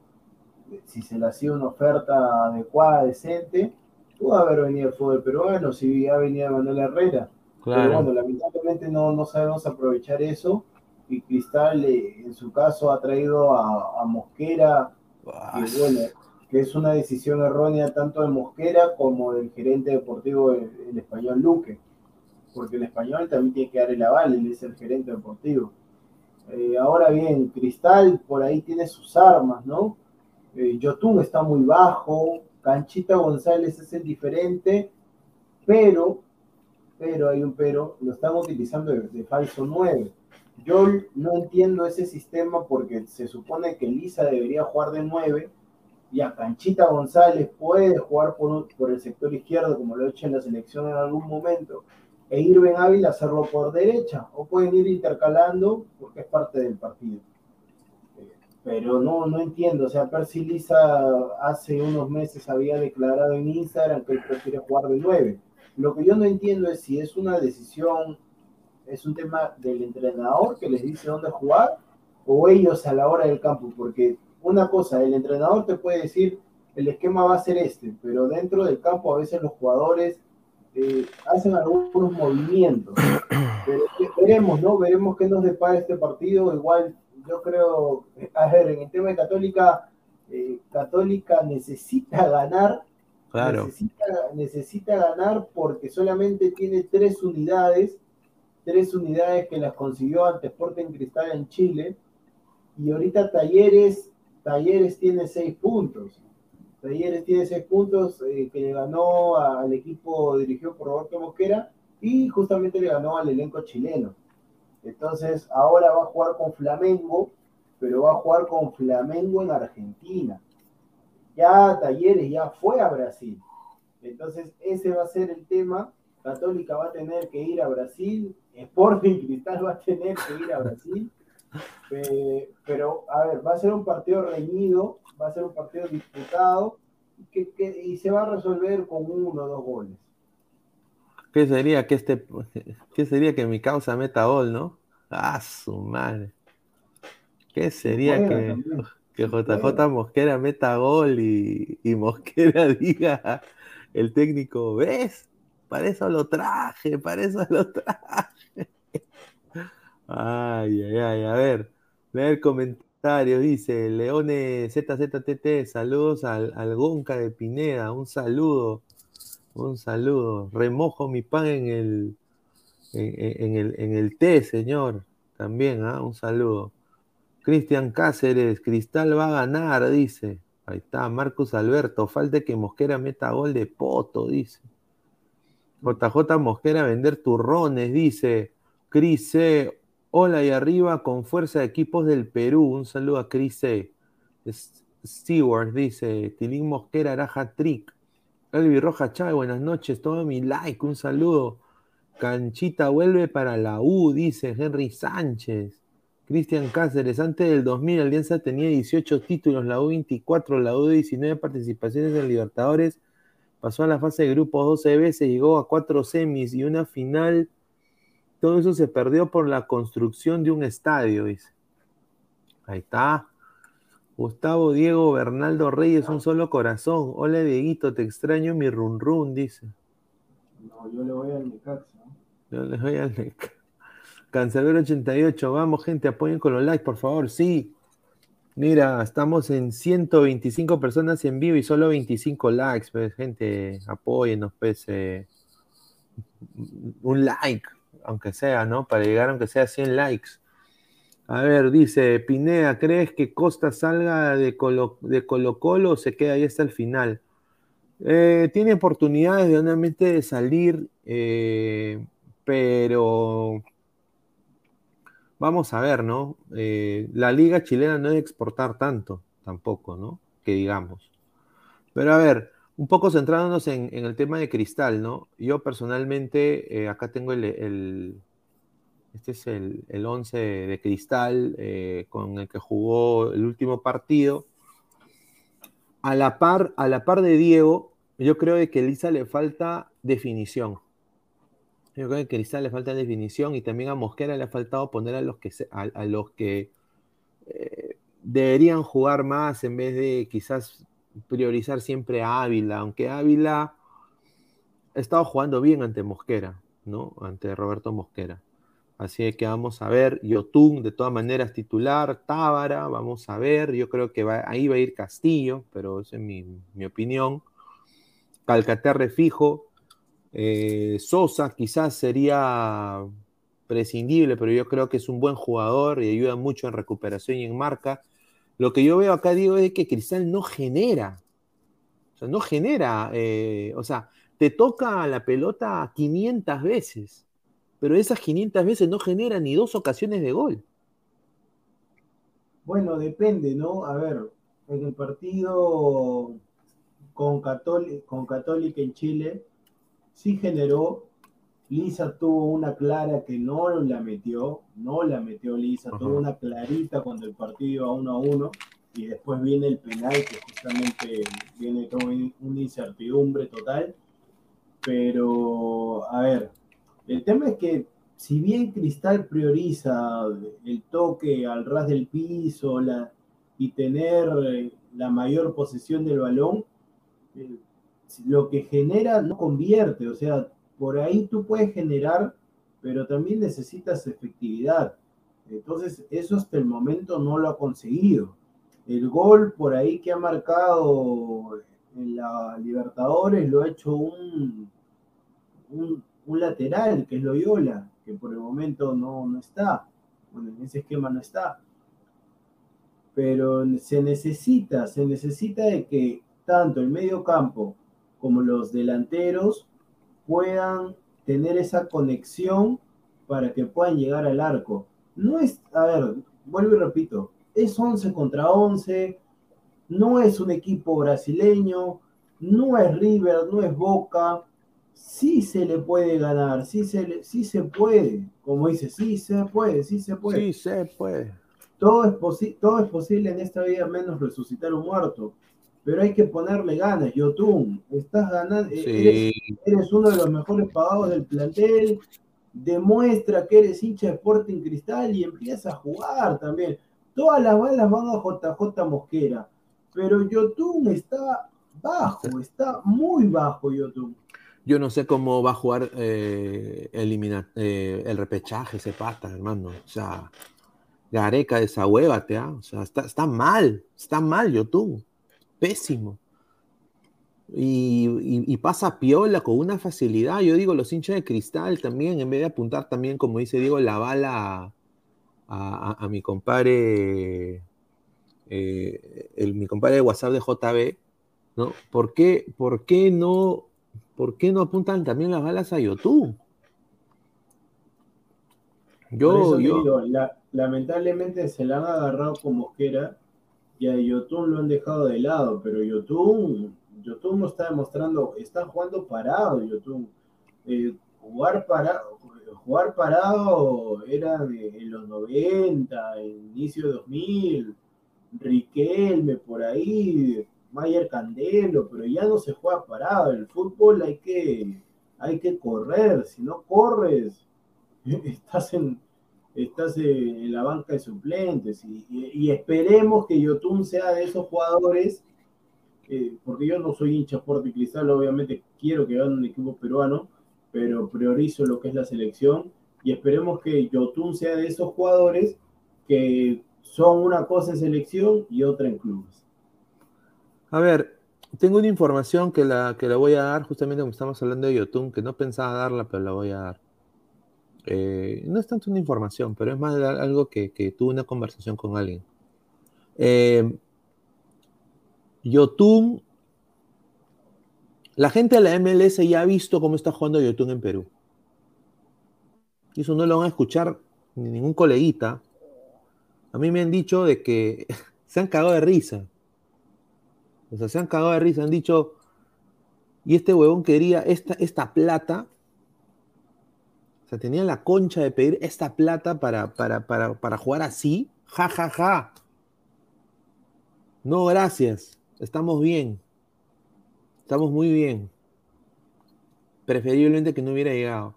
si se le hacía una oferta adecuada, decente, pudo haber venido el fútbol peruano, si ha venido Manuel Herrera. Pero bueno, lamentablemente no, no sabemos aprovechar eso. Y Cristal, eh, en su caso, ha traído a, Mosquera, que, bueno, es una decisión errónea tanto de Mosquera como del gerente deportivo, el, español Luque. Porque el español también tiene que dar el aval, él es el gerente deportivo. Eh, ahora bien, Cristal por ahí tiene sus armas, ¿no? Eh, Yotun está muy bajo, Canchita González es el diferente, pero, pero hay un pero, lo están utilizando de, falso 9. Yo no entiendo ese sistema porque se supone que Lisa debería jugar de 9 y a Canchita González puede jugar por, por el sector izquierdo como lo ha hecho en la selección en algún momento e Irben Ávila hacerlo por derecha, o pueden ir intercalando porque es parte del partido. Pero no, no entiendo, o sea, Percy Lisa hace unos meses había declarado en Instagram que él prefiere jugar de 9. Lo que yo no entiendo es si es una decisión, es un tema del entrenador que les dice dónde jugar, o ellos a la hora del campo, porque una cosa, el entrenador te puede decir, el esquema va a ser este, pero dentro del campo a veces los jugadores eh, hacen algunos movimientos. veremos, ¿no? Veremos qué nos depara este partido. Igual, yo creo, a ver, en el tema de Católica, eh, Católica necesita ganar. Claro. Necesita, necesita ganar porque solamente tiene tres unidades, tres unidades que las consiguió ante Sporting Cristal en Chile. Y ahorita Talleres, Talleres tiene seis puntos. Talleres tiene seis puntos eh, que le ganó al equipo dirigido por Roberto Mosquera y justamente le ganó al elenco chileno. Entonces ahora va a jugar con Flamengo, pero va a jugar con Flamengo en Argentina. Ya Talleres ya fue a Brasil. Entonces ese va a ser el tema. Católica va a tener que ir a Brasil, Sporting Cristal va a tener que ir a Brasil. Eh, pero, a ver, va a ser un partido reñido, va a ser un partido disputado y se va a resolver con uno o dos goles. ¿Qué sería que este qué sería que mi causa meta gol, no? Ah, su madre. ¿Qué sería que, que JJ Mosquera meta gol y, y Mosquera (laughs) diga el técnico, ¿ves? Para eso lo traje, para eso lo traje. Ay, ay, ay, a ver, leer comentarios, dice Leone ZZTT, saludos al, al Gonca de Pineda, un saludo, un saludo. Remojo mi pan en el, en, el, en el té, señor, también, ¿ah? un saludo. Cristian Cáceres, Cristal va a ganar, dice. Ahí está, Marcos Alberto, falta que Mosquera meta gol de poto, dice. JJ Mosquera vender turrones, dice. Cris Hola y arriba con fuerza de equipos del Perú. Un saludo a Chris e. Stewart dice, Tilín Mosquera Araja Trick. Elvi Roja Chávez, buenas noches. Todo mi like, un saludo. Canchita vuelve para la U, dice Henry Sánchez. Cristian Cáceres, antes del 2000 Alianza tenía 18 títulos, la U 24, la U 19 participaciones en Libertadores, pasó a la fase de grupos 12 veces, llegó a cuatro semis y una final todo eso se perdió por la construcción de un estadio, dice. Ahí está. Gustavo Diego Bernaldo Reyes, un solo corazón. Hola Dieguito, te extraño mi run run, dice. No, yo le voy al Necaxa. Yo le voy al Necaxa. Cancelero 88, vamos gente, apoyen con los likes, por favor, sí. Mira, estamos en 125 personas en vivo y solo 25 likes, pues, gente, apóyennos, pues, eh, un like, aunque sea, ¿no? Para llegar aunque sea a 100 likes. A ver, dice Pineda, ¿crees que Costa salga de Colo, de Colo Colo o se queda ahí hasta el final? Eh, tiene oportunidades de de salir, eh, pero vamos a ver, ¿no? Eh, la liga chilena no es exportar tanto, tampoco, ¿no? Que digamos. Pero a ver, un poco centrándonos en, el tema de Cristal, ¿no? Yo personalmente, eh, acá tengo el, este es el, el 11 de Cristal eh, con el que jugó el último partido. A la par, a la par de Diego, yo creo que a Elisa le falta definición. Yo creo que a Cristal le falta definición y también a Mosquera le ha faltado poner a los que, a, los que eh, deberían jugar más en vez de quizás priorizar siempre a Ávila, aunque Ávila ha estado jugando bien ante Mosquera, ¿no? Ante Roberto Mosquera. Así que vamos a ver, Yotun de todas maneras titular, Tábara, vamos a ver, yo creo que ahí va a ir Castillo, pero esa es mi, opinión. Calcaterre fijo, eh, Sosa quizás sería prescindible, pero yo creo que es un buen jugador y ayuda mucho en recuperación y en marca. Lo que yo veo acá, digo, es que Cristal no genera. O sea, no genera. Eh, o sea, te toca la pelota 500 veces, pero esas 500 veces no genera ni dos ocasiones de gol. Bueno, depende, ¿no? A ver, en el partido con, con Católica en Chile, sí generó Lisa tuvo una clara que no la metió, no la metió Lisa, tuvo una clarita cuando el partido iba uno a uno y después viene el penal que justamente viene como una incertidumbre total. Pero, a ver, el tema es que si bien Cristal prioriza el toque al ras del piso la, y tener eh, la mayor posesión del balón, eh, lo que genera no convierte, o sea, por ahí tú puedes generar, pero también necesitas efectividad. Entonces, eso hasta el momento no lo ha conseguido. El gol por ahí que ha marcado en la Libertadores lo ha hecho un, un, lateral, que es Loyola, que por el momento no, no está. Bueno, en ese esquema no está. Pero se necesita, se necesita de que tanto el medio campo como los delanteros puedan tener esa conexión para que puedan llegar al arco. No es, a ver, vuelvo y repito, es 11 contra 11, no es un equipo brasileño, no es River, no es Boca, sí se le puede ganar, sí se, sí se puede, como dice, sí se puede, sí se puede. Sí se puede. Todo es, todo es posible en esta vida menos resucitar un muerto pero hay que ponerle ganas. Yotun, estás ganando, eres, uno de los mejores pagados del plantel, demuestra que eres hincha de Sporting Cristal y empieza a jugar también. Todas las balas van a JJ Mosquera, pero Yotun está bajo, está muy bajo Yotun. Yo no sé cómo va a jugar eh, eh, el repechaje ese pata, hermano. O sea, Gareca, desahuévate, ¿ah? O sea, está, está mal, está mal Yotun pésimo. Y, pasa piola con una facilidad. Yo digo, los hinchas de cristal también, en vez de apuntar también, como dice Diego, la bala a, mi compadre, eh, el, mi compadre de WhatsApp de JB, ¿no? ¿Por qué, por qué no, por qué no apuntan también las balas a YouTube? Yo, yo... lamentablemente se la han agarrado como que era y a Yotun lo han dejado de lado, pero Yotun, Yotun no está demostrando, está jugando parado Yotun. Eh, jugar, parado, jugar parado era en los 90, inicio de 2000, Riquelme por ahí, Mayer Candelo, pero ya no se juega parado. El fútbol hay que, hay que correr, si no corres, (laughs) estás en, estás en la banca de suplentes y, esperemos que Yotun sea de esos jugadores, eh, porque yo no soy hincha Sport Cristal, obviamente quiero que gane un equipo peruano, pero priorizo lo que es la selección y esperemos que Yotun sea de esos jugadores que son una cosa en selección y otra en clubes. A ver, tengo una información que la, que la voy a dar justamente como estamos hablando de Yotun, que no pensaba darla, pero la voy a dar. Eh, no es tanto una información, pero es más algo que, que tuve una conversación con alguien. Eh, Yotun, la gente de la MLS ya ha visto cómo está jugando Yotun en Perú. Y eso no lo van a escuchar ni ningún coleguita, a mí me han dicho de que (laughs) se han cagado de risa. O sea, se han cagado de risa, han dicho, y este huevón quería esta, esta plata, o sea, tenía la concha de pedir esta plata para, para, para, para jugar así, ja, ja, ja. No, gracias, estamos bien, estamos muy bien. Preferiblemente que no hubiera llegado.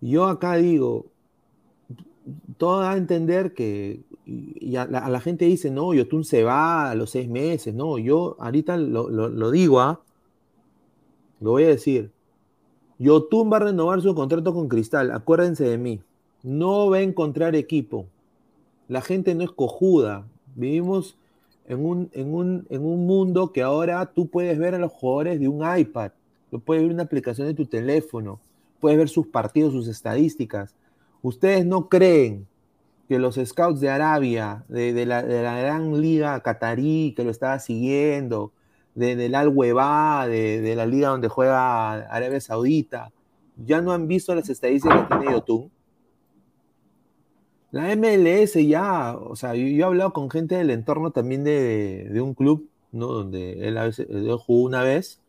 Yo acá digo, todo da a entender que y a, la, gente dice, no, Yotun se va a los seis meses, no, yo ahorita lo, digo, ¿ah? lo voy a decir. Yotun va a renovar su contrato con Cristal, acuérdense de mí, no va a encontrar equipo, la gente no es cojuda, vivimos en un, en un, en un mundo que ahora tú puedes ver a los jugadores de un iPad, lo puedes ver en una aplicación de tu teléfono, puedes ver sus partidos, sus estadísticas. Ustedes no creen que los scouts de Arabia, de, la, gran liga catarí que lo estaba siguiendo, del Al Weba, de, la liga donde juega Arabia Saudita, ya no han visto las estadísticas que tiene Yotun. La MLS ya, o sea, yo, he hablado con gente del entorno también de, un club, ¿no? Donde él a veces jugó una vez,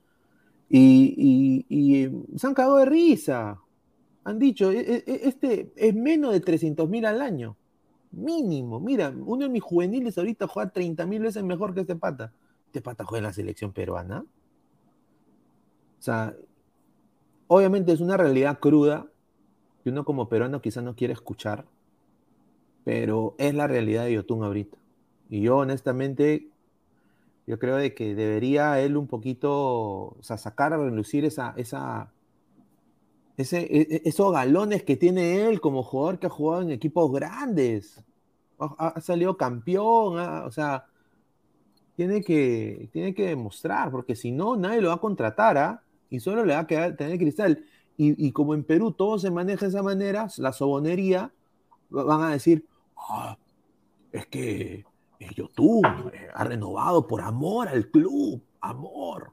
y, y, se han cagado de risa. Han dicho, e, e, e, este es menos de 300 mil al año. Mínimo. Mira, uno de mis juveniles ahorita juega 30 mil veces mejor que este pata. Este pata juega en la selección peruana. O sea, obviamente es una realidad cruda que uno como peruano quizás no quiere escuchar, pero es la realidad de Yotun ahorita. Y yo honestamente, yo creo de que debería él un poquito, o sea, sacar a relucir esa, esa, ese, e, e, esos galones que tiene él como jugador que ha jugado en equipos grandes. Ha, salido campeón, o sea, tiene que, tiene que demostrar, porque si no, nadie lo va a contratar, ¿ah? Y solo le va a quedar tener cristal. Y, como en Perú todo se maneja de esa manera, la sobonería, van a decir, ah, es que YouTube eh, ha renovado por amor al club, amor,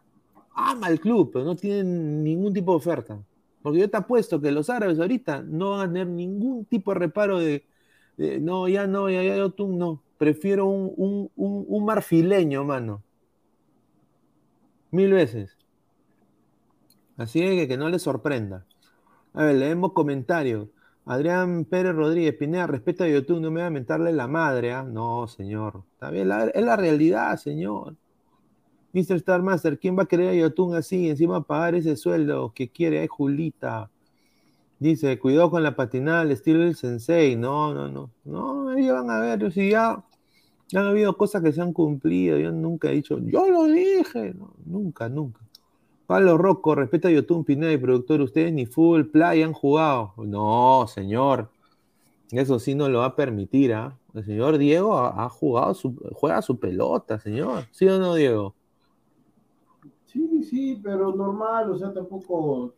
ama al club, pero no tiene ningún tipo de oferta. Porque yo te apuesto que los árabes ahorita no van a tener ningún tipo de reparo de, no, ya no, ya, ya tú no. Prefiero un, un, marfileño, mano. Mil veces. Así que que no les sorprenda. A ver, leemos comentarios. Adrián Pérez Rodríguez, Pineda, respeto a YouTube, no me va a mentarle la madre, ¿ah? No, señor. Está bien, es la realidad, señor. Mr. Star Master, ¿quién va a querer a Yotun así? Encima pagar ese sueldo que quiere, ay Julita. Dice, cuidado con la patinada al estilo del sensei. No, no, no. No, ellos van a ver, si ya, han habido cosas que se han cumplido. Yo nunca he dicho, yo lo dije. nunca, nunca. Pablo Rocco, respeta a Yotun, Pineda y productor. Ustedes ni full play han jugado. No, señor. Eso sí no lo va a permitir, ¿ah? El señor Diego ha, jugado, su, juega su pelota, señor. ¿Sí o no, Diego? Sí, sí, pero normal, o sea, tampoco.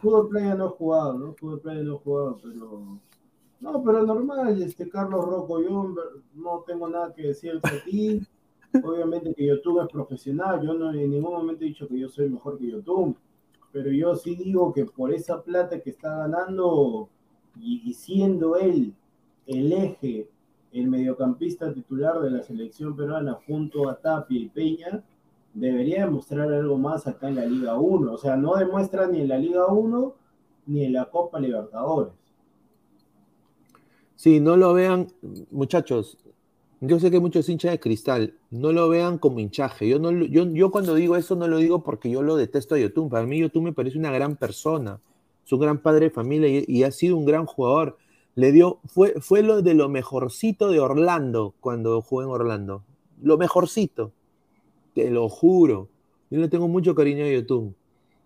Fútbol Playa no he jugado, ¿no? Fútbol Playa no he jugado, pero. No, pero normal, este Carlos Rocco, yo no tengo nada que decir de ti. Obviamente que YouTube es profesional, yo no en ningún momento he dicho que yo soy mejor que YouTube, pero yo sí digo que por esa plata que está ganando y, siendo él el eje, el mediocampista titular de la selección peruana junto a Tapia y Peña, debería demostrar algo más acá en la Liga 1. O sea, no demuestra ni en la Liga 1 ni en la Copa Libertadores. Sí, no lo vean, muchachos. Yo sé que muchos hinchas de cristal no lo vean como hinchaje. Yo, no, yo, yo cuando digo eso no lo digo porque yo lo detesto a Yotun. Para mí Yotun me parece una gran persona. Es un gran padre de familia y, ha sido un gran jugador. Le dio, fue, fue lo de lo mejorcito de Orlando cuando jugó en Orlando. Lo mejorcito te lo juro. Yo le tengo mucho cariño a YouTube.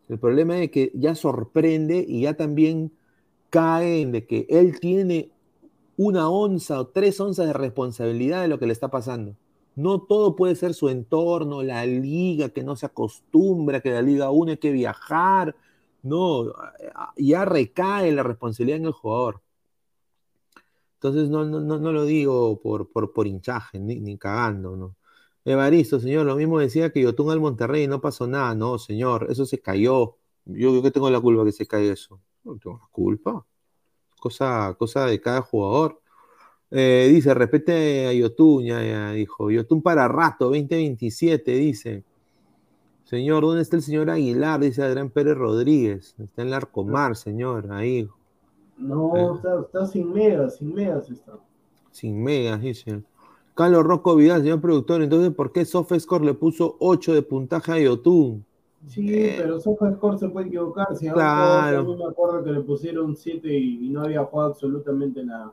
El problema es que ya sorprende y ya también cae en de que él tiene una onza o tres onzas de responsabilidad de lo que le está pasando. No todo puede ser su entorno, la liga que no se acostumbra, que la liga uno hay que viajar. No, ya recae la responsabilidad en el jugador. Entonces no, no, no, lo digo por, por, por hinchaje, ni, ni cagando, ¿no? Evaristo, señor, lo mismo decía que Yotun al Monterrey no pasó nada. No, señor, eso se cayó. Yo, que tengo la culpa que se caiga eso. No tengo la culpa. Cosa, cosa de cada jugador. Eh, dice, respete a Yotun, ya, ya dijo. Yotun para rato, 2027, dice. Señor, ¿dónde está el señor Aguilar? Dice Adrián Pérez Rodríguez. Está en el Arcomar, señor, ahí. No, Eh. está, está sin megas, sin megas está. Sin megas, dice. Carlos Rocco Vidal, señor productor. Entonces, ¿por qué SofaScore le puso 8 de puntaje a Yotun? Sí, Eh. pero SofaScore se puede equivocar. Si Claro. también me acuerdo que le pusieron 7 y, y no había jugado absolutamente nada.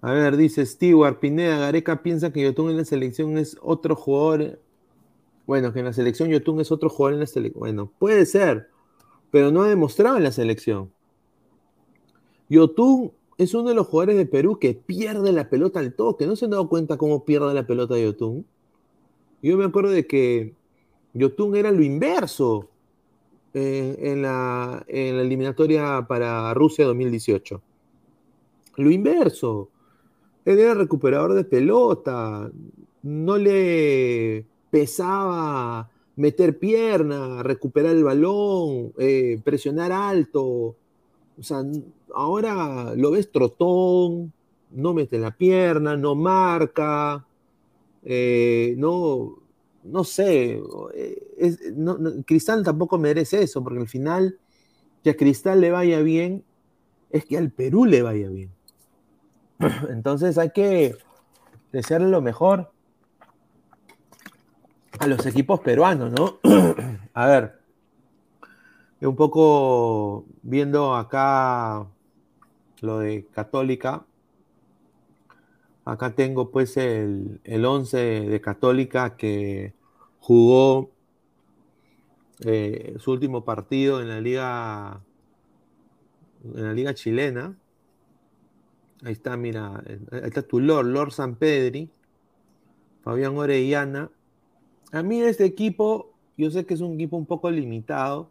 A ver, dice Stewart, Pineda, Gareca piensa que Yotun en la selección es otro jugador. Bueno, que en la selección Yotun es otro jugador en la selección. Bueno, puede ser, pero no ha demostrado en la selección. Yotun es uno de los jugadores de Perú que pierde la pelota al toque. ¿No se han dado cuenta cómo pierde la pelota Yotun? Yo me acuerdo de que Yotun era lo inverso eh, en, la, eliminatoria para Rusia 2018. Lo inverso. Él era recuperador de pelota. No le pesaba meter pierna, recuperar el balón, eh, presionar alto. O sea, ahora lo ves trotón, no mete la pierna, no marca, eh, no, no sé. eh, Cristal tampoco merece eso, porque al final, que a Cristal le vaya bien, es que al Perú le vaya bien. (clears throat) Entonces hay que desearle lo mejor a los equipos peruanos, ¿no? (clears throat) a ver, un poco viendo acá lo de Católica. Acá tengo pues el, el 11 de Católica que jugó eh, su último partido en la liga en la liga chilena. Ahí está, mira, ahí está tu Lord, Lord San Pedri, Fabián Orellana. A mí este equipo, yo sé que es un equipo un poco limitado,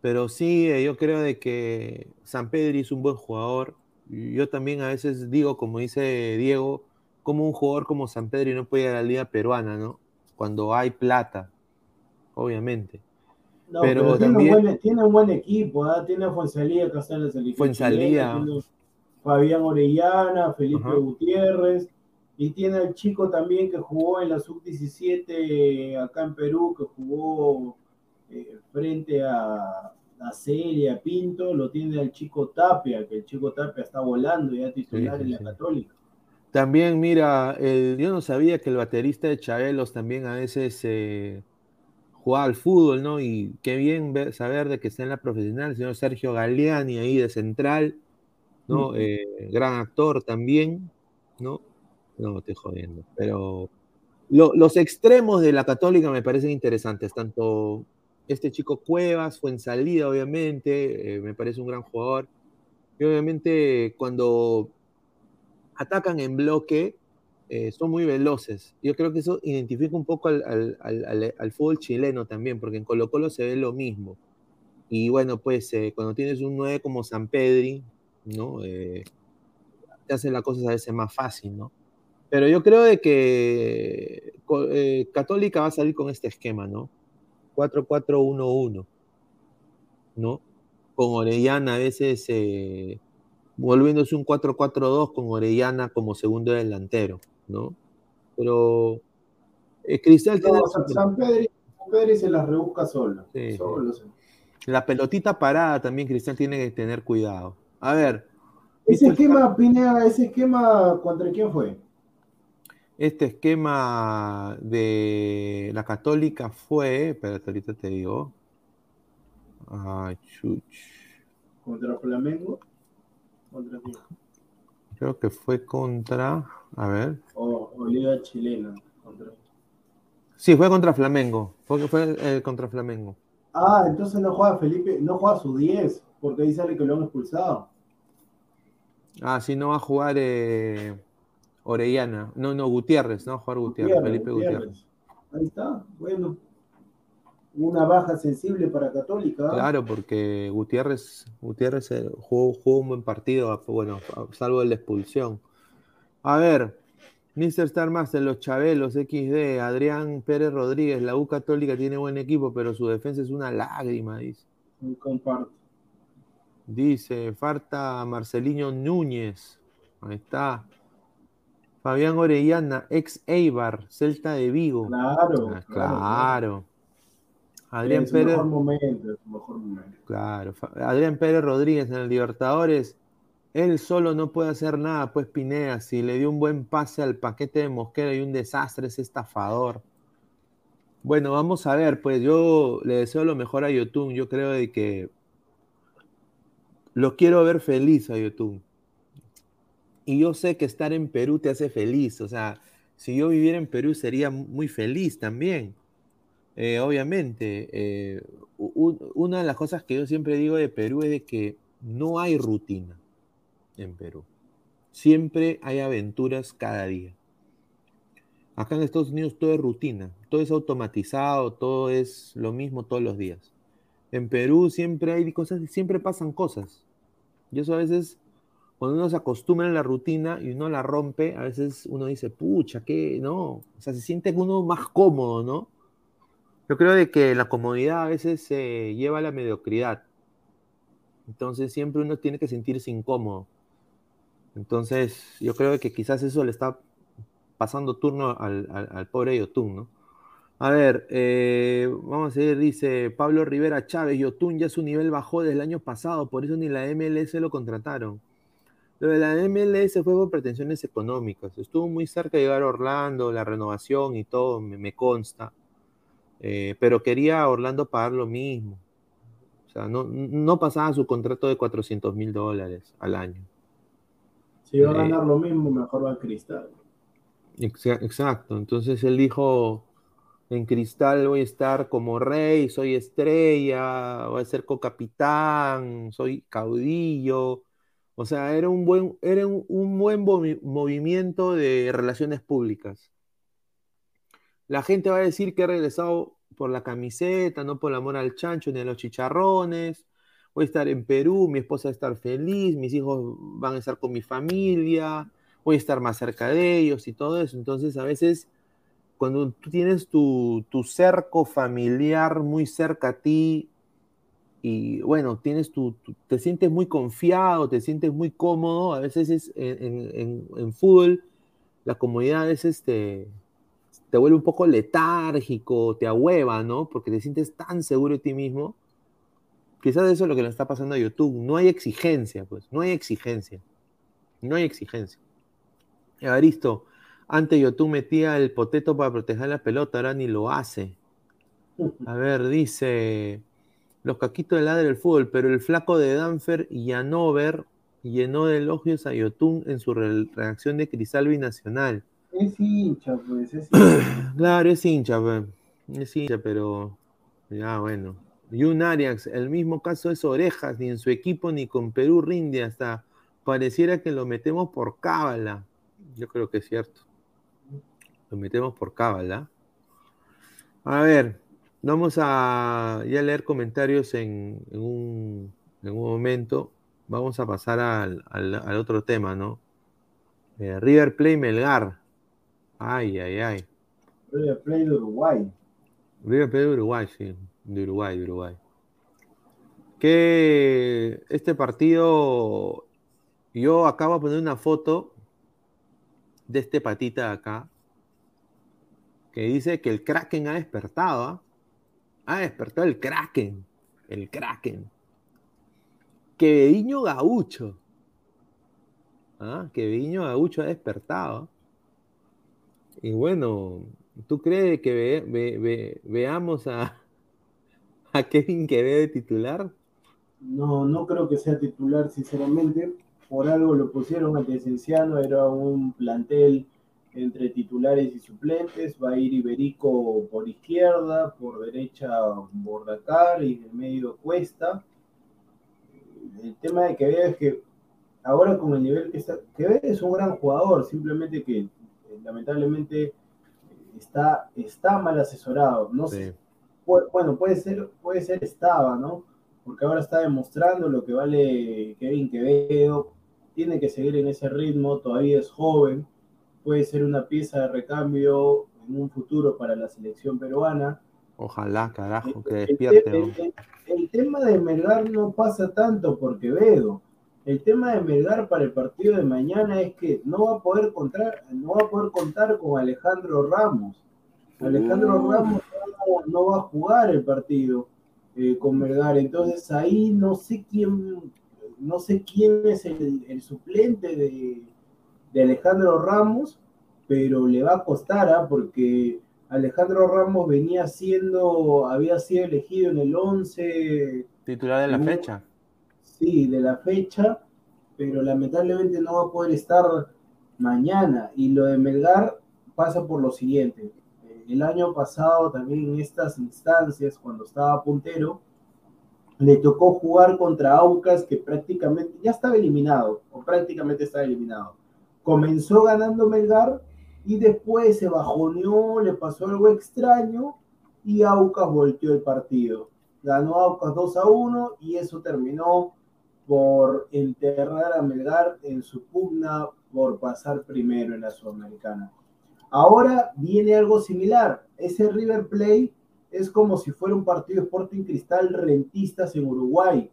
pero sí, eh, yo creo de que San Pedri es un buen jugador. Yo también a veces digo, como dice Diego, como un jugador como San Pedri no puede ir a la liga peruana, ¿no? Cuando hay plata, obviamente. No, Pero pero, tiene, también- un buen, tiene un buen equipo, ¿ah? tiene a Fuensalía selección. Fuenzalía. chilena, tiene Fabián Orellana, Felipe. Gutiérrez, y tiene al chico también que jugó en la sub-17 acá en Perú, que jugó eh, frente a, a Celia, Pinto, lo tiene al chico Tapia, que el chico Tapia está volando ya titular Sí, sí, en la sí. Católica. También, mira, el- yo no sabía que el baterista de Chabelos también a veces eh, jugaba al fútbol, ¿no? Y qué bien ver- saber de que está en la profesional, el señor Sergio Galeani ahí de central, ¿no? Eh, gran actor también, ¿no? No, estoy jodiendo, pero lo- los extremos de la Católica me parecen interesantes, tanto este chico Cuevas, fue en salida, obviamente, eh, me parece un gran jugador, y obviamente cuando atacan en bloque, eh, son muy veloces. Yo creo que eso identifica un poco al, al- al- fútbol chileno también, porque en Colo Colo se ve lo mismo. Y bueno, pues eh, cuando tienes un 9 como San Pedri, ¿no? Eh, te hacen las cosas a veces más fácil, ¿no? Pero yo creo de que Católica va a salir con este esquema, ¿no? 4-4-1-1, ¿no? Con Orellana a veces volviéndose un 4-4-2 con Orellana como segundo delantero, ¿no? Pero eh, Cristal tiene No, San, San Pedri, San Pedri se las rebusca solo. Sí, solo se- la pelotita parada también Cristal tiene que tener cuidado. A ver, Ese esquema, Pineda, ese esquema, ¿contra quién fue? este esquema de la Católica fue, espérate, ahorita te digo. Ay, chuch. ¿Contra Flamengo? ¿Contra quién? Creo que fue contra, a ver. O, o Liga Chilena. Contra... Sí, fue contra Flamengo. Fue, fue eh, contra Flamengo. Ah, entonces no juega Felipe, no juega su 10, porque ahí sale que lo han expulsado. Ah, sí, no va a jugar eh, Orellana. No, no, Gutiérrez, no va a jugar Gutiérrez, Felipe Gutiérrez. Ahí está, bueno. Una baja sensible para Católica. Claro, porque Gutiérrez, Gutiérrez eh, jugó, jugó un buen partido, bueno, salvo de expulsión. A ver, Mr. Star Master, los Chabelos, XD, Adrián Pérez Rodríguez, la U Católica tiene buen equipo, pero su defensa es una lágrima, dice. Comparto. Dice, falta Marcelino Núñez. Ahí está. Fabián Orellana, ex Eibar, Celta de Vigo. Claro, Ah, claro. claro. Adrián es Pérez. mejor momento, es mejor momento. Claro. Adrián Pérez Rodríguez en el Libertadores. Él solo no puede hacer nada, pues Pineda. Si le dio un buen pase al paquete de Mosquera y un desastre, es estafador. Bueno, vamos a ver, pues yo le deseo lo mejor a Yotun. Yo creo de que lo quiero ver feliz a Yotun. Y yo sé que estar en Perú te hace feliz. O sea, si yo viviera en Perú sería muy feliz también. Eh, obviamente, eh, una de las cosas que yo siempre digo de Perú es de que no hay rutina en Perú. Siempre hay aventuras cada día. Acá en Estados Unidos todo es rutina, todo es automatizado, todo es lo mismo todos los días. En Perú siempre hay cosas, siempre pasan cosas. Y eso a veces, cuando uno se acostumbra a la rutina y uno la rompe, a veces uno dice, pucha, ¿qué? No, o sea, se siente uno más cómodo, ¿no? Yo creo de que la comodidad a veces se lleva a la mediocridad. Entonces siempre uno tiene que sentirse incómodo. Entonces yo creo que quizás eso le está pasando turno al, al- pobre Yotun, ¿no? A ver, eh, vamos a ver, dice Pablo Rivera Chávez, Yotun ya su nivel bajó desde el año pasado, por eso ni la MLS lo contrataron. Lo de la MLS fue por pretensiones económicas. Estuvo muy cerca de llegar a Orlando, la renovación y todo, me consta. Eh, pero quería a Orlando pagar lo mismo. O sea, no, no pasaba su contrato de 400 mil dólares al año. Si va a Eh, ganar lo mismo, mejor va a Cristal. Exa- Exacto. Entonces él dijo, en Cristal voy a estar como rey, soy estrella, voy a ser co-capitán, soy caudillo. O sea, era un buen, era un, un buen movi- movimiento de relaciones públicas. La gente va a decir que he regresado por la camiseta, no por el amor al chancho ni a los chicharrones. Voy a estar en Perú, mi esposa va a estar feliz, mis hijos van a estar con mi familia, voy a estar más cerca de ellos y todo eso. Entonces, a veces, cuando tú tienes tu, tu cerco familiar muy cerca a ti y, bueno, tienes tu, te sientes muy confiado, te sientes muy cómodo, a veces es, en, en- en- en fútbol la comodidad a veces te, vuelve un poco letárgico, te ahueva, ¿no? Porque te sientes tan seguro de ti mismo. Quizás eso es lo que le está pasando a YouTube. No hay exigencia, pues, no hay exigencia. No hay exigencia. Evaristo, antes YouTube metía el poteto para proteger la pelota, ahora ni lo hace. A ver, dice los caquitos del ladre del fútbol, pero el flaco de Danfer y Janover llenó de elogios a Yotun en su re- reacción de Cristal Binacional. (clears throat) Es hincha, pues, es hincha. Claro, es hincha, pe. es hincha, pero ya bueno. Y un Arias, el mismo caso es Orejas, ni en su equipo ni con Perú rinde hasta pareciera que lo metemos por cábala. Yo creo que es cierto. Lo metemos por cábala. A ver, vamos a ya leer comentarios en, en un, en un momento. Vamos a pasar al, al- al otro tema, ¿no? Eh, River Play Melgar. Ay, ay, ay. River Plate de Uruguay. River Plate de Uruguay, sí. De Uruguay, de Uruguay. Que este partido, yo acabo de poner una foto de este patita de acá, que dice que el Kraken ha despertado, ¿ah? Ha despertado el Kraken, el Kraken. Quevediño Gaucho. ¿Ah? Quevediño Gaucho ha despertado. Y bueno, ¿tú crees que ve- ve- ve- veamos a, (laughs) a Kevin Quevedo de titular? No, no creo que sea titular, sinceramente. Por algo lo pusieron ante Cienciano, era un plantel entre titulares y suplentes. Va a ir Iberico por izquierda, por derecha Bordacar y en medio Cuesta. El tema de Quevedo es que ahora con el nivel que está, Quevedo es un gran jugador, simplemente que lamentablemente está, está mal asesorado. No sé, Sí. bueno, puede ser, puede ser estaba, ¿no? Porque ahora está demostrando lo que vale Kevin Quevedo, tiene que seguir en ese ritmo, todavía es joven, puede ser una pieza de recambio en un futuro para la selección peruana, Ojalá, carajo, que El, despierte. el- el tema de Melgar no pasa tanto por Quevedo. El tema de Melgar para el partido de mañana es que no va a poder contar, no va a poder contar con Alejandro Ramos. Alejandro Uh. Ramos no, no va a jugar el partido eh, con Melgar. Entonces ahí no sé quién, no sé quién es el, el suplente de, de Alejandro Ramos, pero le va a costar, ¿ah? porque Alejandro Ramos venía siendo, había sido elegido en el 11, Titular de la fecha. Sí, de la fecha, pero lamentablemente no va a poder estar mañana. Y lo de Melgar pasa por lo siguiente. Eh, El año pasado también en estas instancias, cuando estaba puntero, le tocó jugar contra Aucas que prácticamente ya estaba eliminado, o prácticamente estaba eliminado. Comenzó ganando Melgar y después se bajoneó, le pasó algo extraño y Aucas volteó el partido. Ganó Aucas 2 a 1 y eso terminó por enterrar a Melgar en su pugna por pasar primero en la Sudamericana. Ahora viene algo similar. Ese River Plate es como si fuera un partido Sporting Cristal rentistas en Uruguay,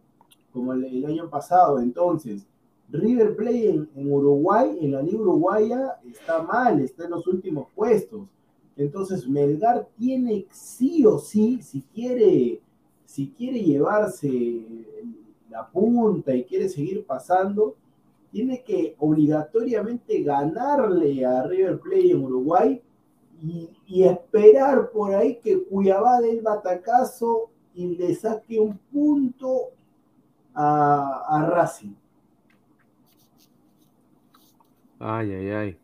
como el, el año pasado. Entonces, River Plate en, en Uruguay, en la Liga Uruguaya, está mal, está en los últimos puestos. Entonces, Melgar tiene sí o sí, si quiere, si quiere llevarse la punta y quiere seguir pasando, tiene que obligatoriamente ganarle a River Plate en Uruguay y, esperar por ahí que Cuiabá dé batacazo y le saque un punto a, a Racing. Ay, ay, ay.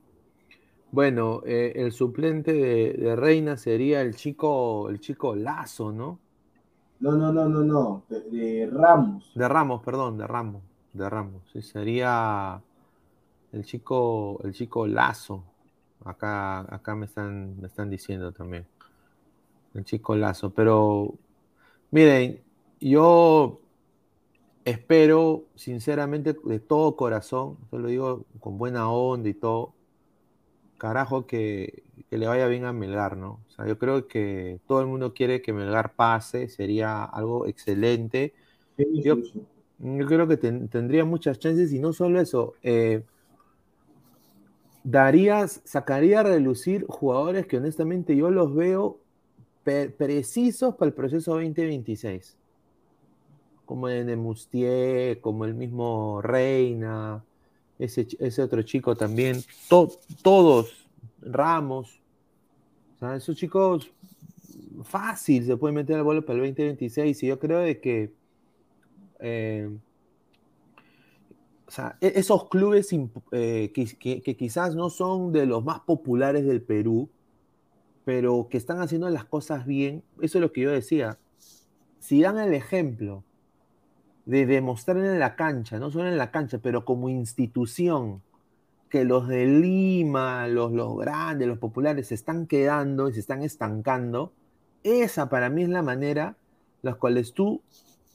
Bueno, eh, el suplente de, de Reina sería el chico, el chico Lazo, ¿no? No, no, no, no, no, de, Ramos. De Ramos, perdón, de Ramos, de Ramos. Sí, sería el chico, el chico Lazo. Acá, acá me están, me están diciendo también. El chico Lazo. Pero, miren, yo espero, sinceramente, de todo corazón, yo lo digo con buena onda y todo, carajo, que, que le vaya bien a Melgar, ¿no? O sea, yo creo que todo el mundo quiere que Melgar pase, sería algo excelente. Sí, Yo- sí, sí. Yo creo que ten- tendría muchas chances y no solo eso, eh, darías, sacaría a relucir jugadores que honestamente yo los veo precisos para el proceso 2026. Como el de Mustier, como el mismo Reina, ese, ese otro chico también, to- todos, Ramos, sea, esos chicos fácil se pueden meter al vuelo para el 2026 y yo creo de que eh, o sea, e- esos clubes eh, que, que- que quizás no son de los más populares del Perú, pero que están haciendo las cosas bien, eso es lo que yo decía. Si dan el ejemplo de demostrar en la cancha, no solo en la cancha, pero como institución, que los de Lima, los, los grandes, los populares, se están quedando y se están estancando, esa para mí es la manera las cuales tú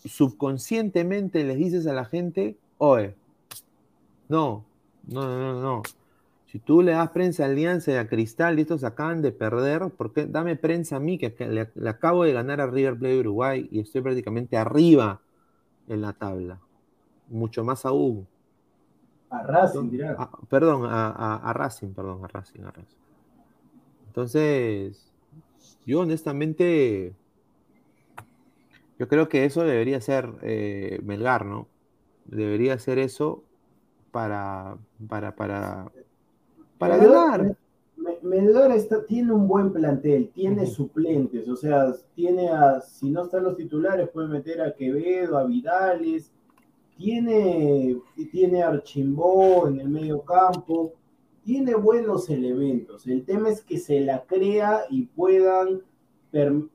subconscientemente les dices a la gente, oye, no, no, no, no. Si tú le das prensa a Alianza y a Cristal y estos acaban de perder, ¿por qué? Dame prensa a mí, que le, le acabo de ganar a River Plate Uruguay y estoy prácticamente arriba en la tabla. Mucho más aún. A Racing, dirá. Ah, perdón, a, a- a Racing, perdón, a Racing, a Racing. Entonces, yo honestamente, yo creo que eso debería ser eh, Melgar, ¿no? Debería ser eso para, para, para, para Melgar- ganar. Melgar está, tiene un buen plantel, tiene suplentes, o sea, tiene a, si no están los titulares, puede meter a Quevedo, a Vidales, tiene, tiene Archimbó en el medio campo, tiene buenos elementos. El tema es que se la crea y puedan,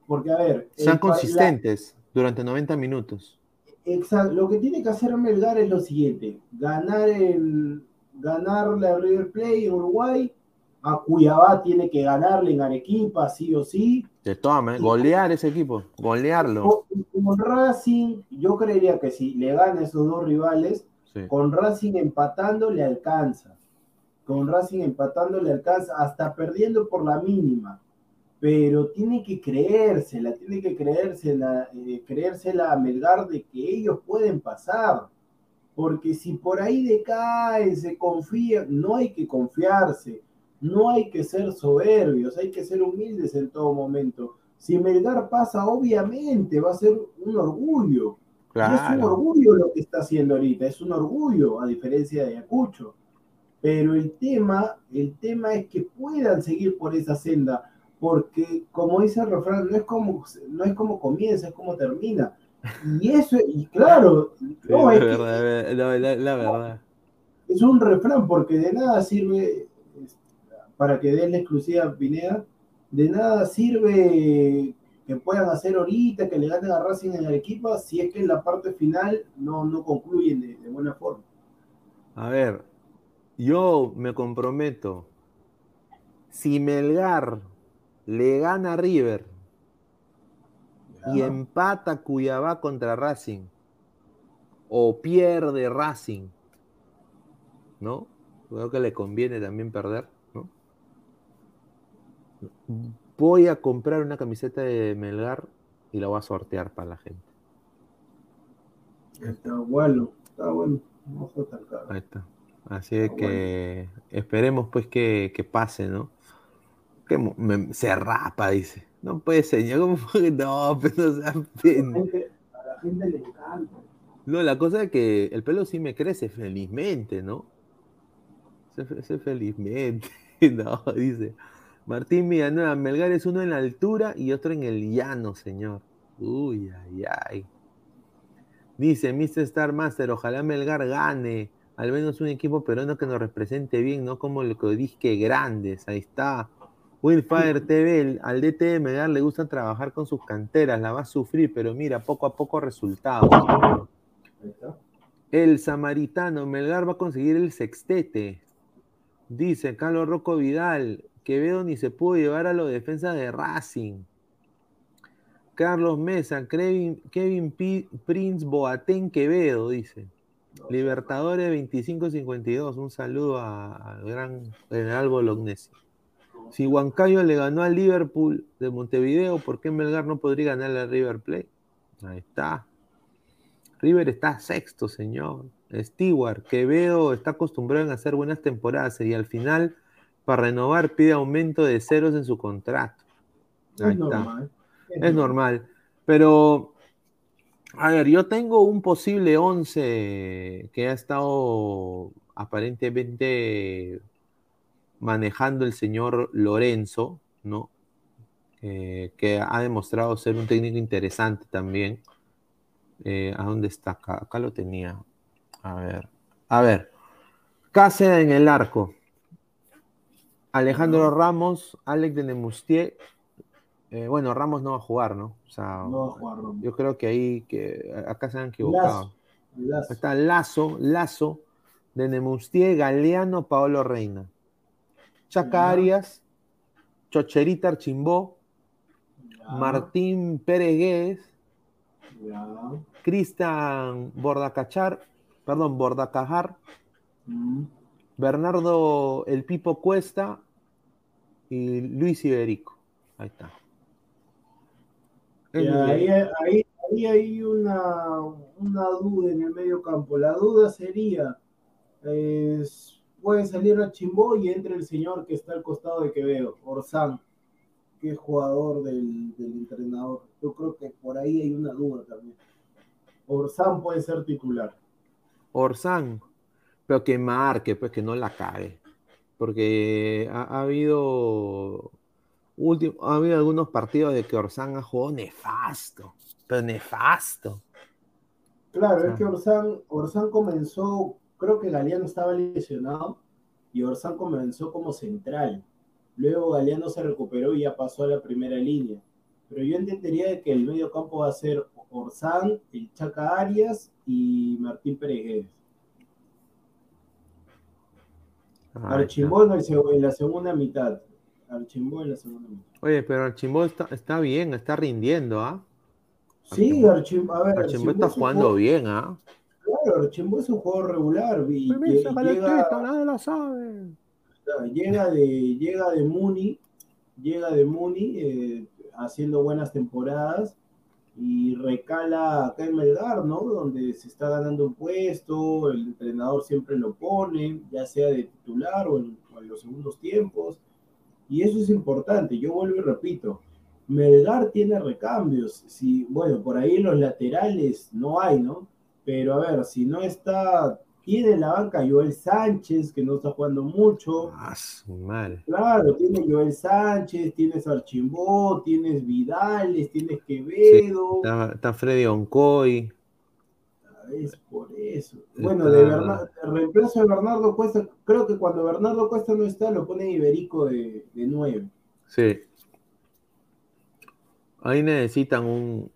porque a ver, el Sean la- consistentes durante 90 minutos. Exacto. Lo que tiene que hacer Melgar es lo siguiente: ganar en ganarle a River en Uruguay, a Cuiabá tiene que ganarle en Arequipa, sí o sí. Todas maneras, golear ese equipo, golearlo. Con, con Racing, yo creería que si le gana a esos dos rivales, Sí. con Racing empatando le alcanza. Con Racing empatando le alcanza, hasta perdiendo por la mínima. pero tiene que creérsela, tiene que creérsela, eh, creérsela a Melgar de que ellos pueden pasar. Porque si por ahí decae, se confía, no hay que confiarse, no hay que ser soberbios, hay que ser humildes en todo momento. Si Melgar pasa, obviamente va a ser un orgullo. Y es un orgullo lo que está haciendo ahorita, es un orgullo, a diferencia de Ayacucho. Pero el tema, el tema es que puedan seguir por esa senda, porque como dice el refrán, no es como, no es como comienza, es como termina. Y eso, y claro, no, es la, verdad. Es un refrán, porque de nada sirve, para que den la exclusiva Pineda, de nada sirve que puedan hacer ahorita, que le ganen a Racing en el equipo, si es que en la parte final no, no concluyen de, buena forma. A ver, yo me comprometo, si Melgar le gana a River y empata Cuyabá contra Racing, o pierde Racing, ¿no? Creo que le conviene también perder. Voy a comprar una camiseta de Melgar y la voy a sortear para la gente. Está bueno, está bueno. Ahí está. Así que esperemos pues que, pase, ¿no? Que se rapa, dice. No puede ser, ¿cómo (laughs) No, pero no sea. A la gente le encanta. No, la cosa es que el pelo sí me crece felizmente, ¿no? Se, se felizmente. (laughs) No, dice. Martín Villanueva, Melgar es uno en la altura y otro en el llano, señor. Uy, ay, ay. Dice Mr. Star Master, ojalá Melgar gane. Al menos un equipo peruano que nos represente bien, no como el que grandes. Ahí está. Willfire TV, al DT de Melgar le gusta trabajar con sus canteras, la va a sufrir, pero mira, poco a poco resultados. El samaritano, Melgar va a conseguir el sextete. Dice Carlos Rocco Vidal, Quevedo ni se pudo llevar a los defensas de Racing. Carlos Mesa, Kevin, Kevin Prince Boateng Quevedo, dice. Libertadores 25-52. Un saludo al gran general Bolognesi. Si Huancayo le ganó al Liverpool de Montevideo, ¿por qué Melgar no podría ganarle al River Plate? Ahí está. River está sexto, señor. Stewart, Quevedo está acostumbrado a hacer buenas temporadas y al final para renovar pide aumento de ceros en su contrato. Ahí es está. Normal. Es normal. Pero, a ver, yo tengo un posible 11 que ha estado aparentemente manejando el señor Lorenzo, ¿no? que ha demostrado ser un técnico interesante también. Eh, ¿A dónde está acá? Acá lo tenía. A ver. A ver. Cáceres en el arco. Alejandro Ramos, Alex de Nemustier. Eh, bueno, Ramos no va a jugar, ¿no? O sea, no va a jugar, yo creo que ahí, que acá se han equivocado. Está Lazo, Lazo, de Nemustier, Galeano, Paolo Reina. Chaca Arias, Chocherita Archimbó, Martín Pérez Cristian Bordacachar, perdón, Bordacajar, mm. Bernardo El Pipo Cuesta y Luis Iberico. Ahí está. ahí, hay una, duda en el medio campo. La duda sería, puede salir a Chimbó y entre el señor que está al costado de Quevedo, Orsán, que es jugador del, del entrenador. Yo creo que por ahí hay una duda también. Orsán puede ser titular. Orsán, pero que marque, pues que no la cae. Porque ha, habido último, ha habido algunos partidos de que Orsán ha jugado nefasto, pero nefasto. Claro, es que Orsán, Orsán comenzó, creo que Galeano estaba lesionado y Orsán comenzó como central. Luego Galeano se recuperó y ya pasó a la primera línea. Pero yo entendería que el medio campo va a ser Orsán, el Chaca Arias y Martín Pérez Archimbó en, la segunda mitad. Archimbó en la segunda mitad. Oye, pero Archimbó está, está bien, está rindiendo, ¿ah? Sí, Archimbó, a ver, Archimbó, está jugando bien, ¿ah? Claro, Archimbó es un juego regular. Y, llega, nadie lo sabe. Llega de, llega de Muni, llega de Muni eh, haciendo buenas temporadas y recala acá en Melgar, ¿no? Donde se está ganando un puesto, el entrenador siempre lo pone, ya sea de titular o en, los segundos tiempos. Y eso es importante, yo vuelvo y repito, Melgar tiene recambios, si, bueno, por ahí los laterales no hay, ¿no? Pero a ver, si no está, tiene en la banca Joel Sánchez, que no está jugando mucho. Ah, su madre. Claro, tiene Joel Sánchez, tienes Archimbó, tienes Vidales, tienes Quevedo. Está, está Freddy Oncoy. Es por eso. Bueno, de Bernardo, el reemplazo de Bernardo Cuesta, creo que cuando Bernardo Cuesta no está, lo pone Iberico de, de 9. Sí. Ahí necesitan un.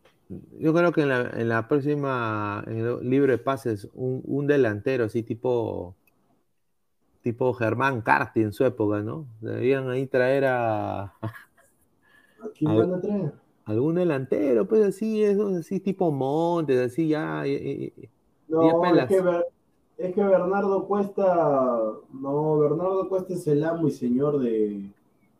Yo creo que en la, en la próxima, en el libro de pases, un, un delantero así tipo. Tipo Germán Carti en su época, ¿no? Deberían ahí traer a. ¿A quién A- van a traer? algún delantero, pues así, eso, así tipo Montes, así ya. No, es que, es que Bernardo Cuesta, no, Bernardo Cuesta es el amo y señor de,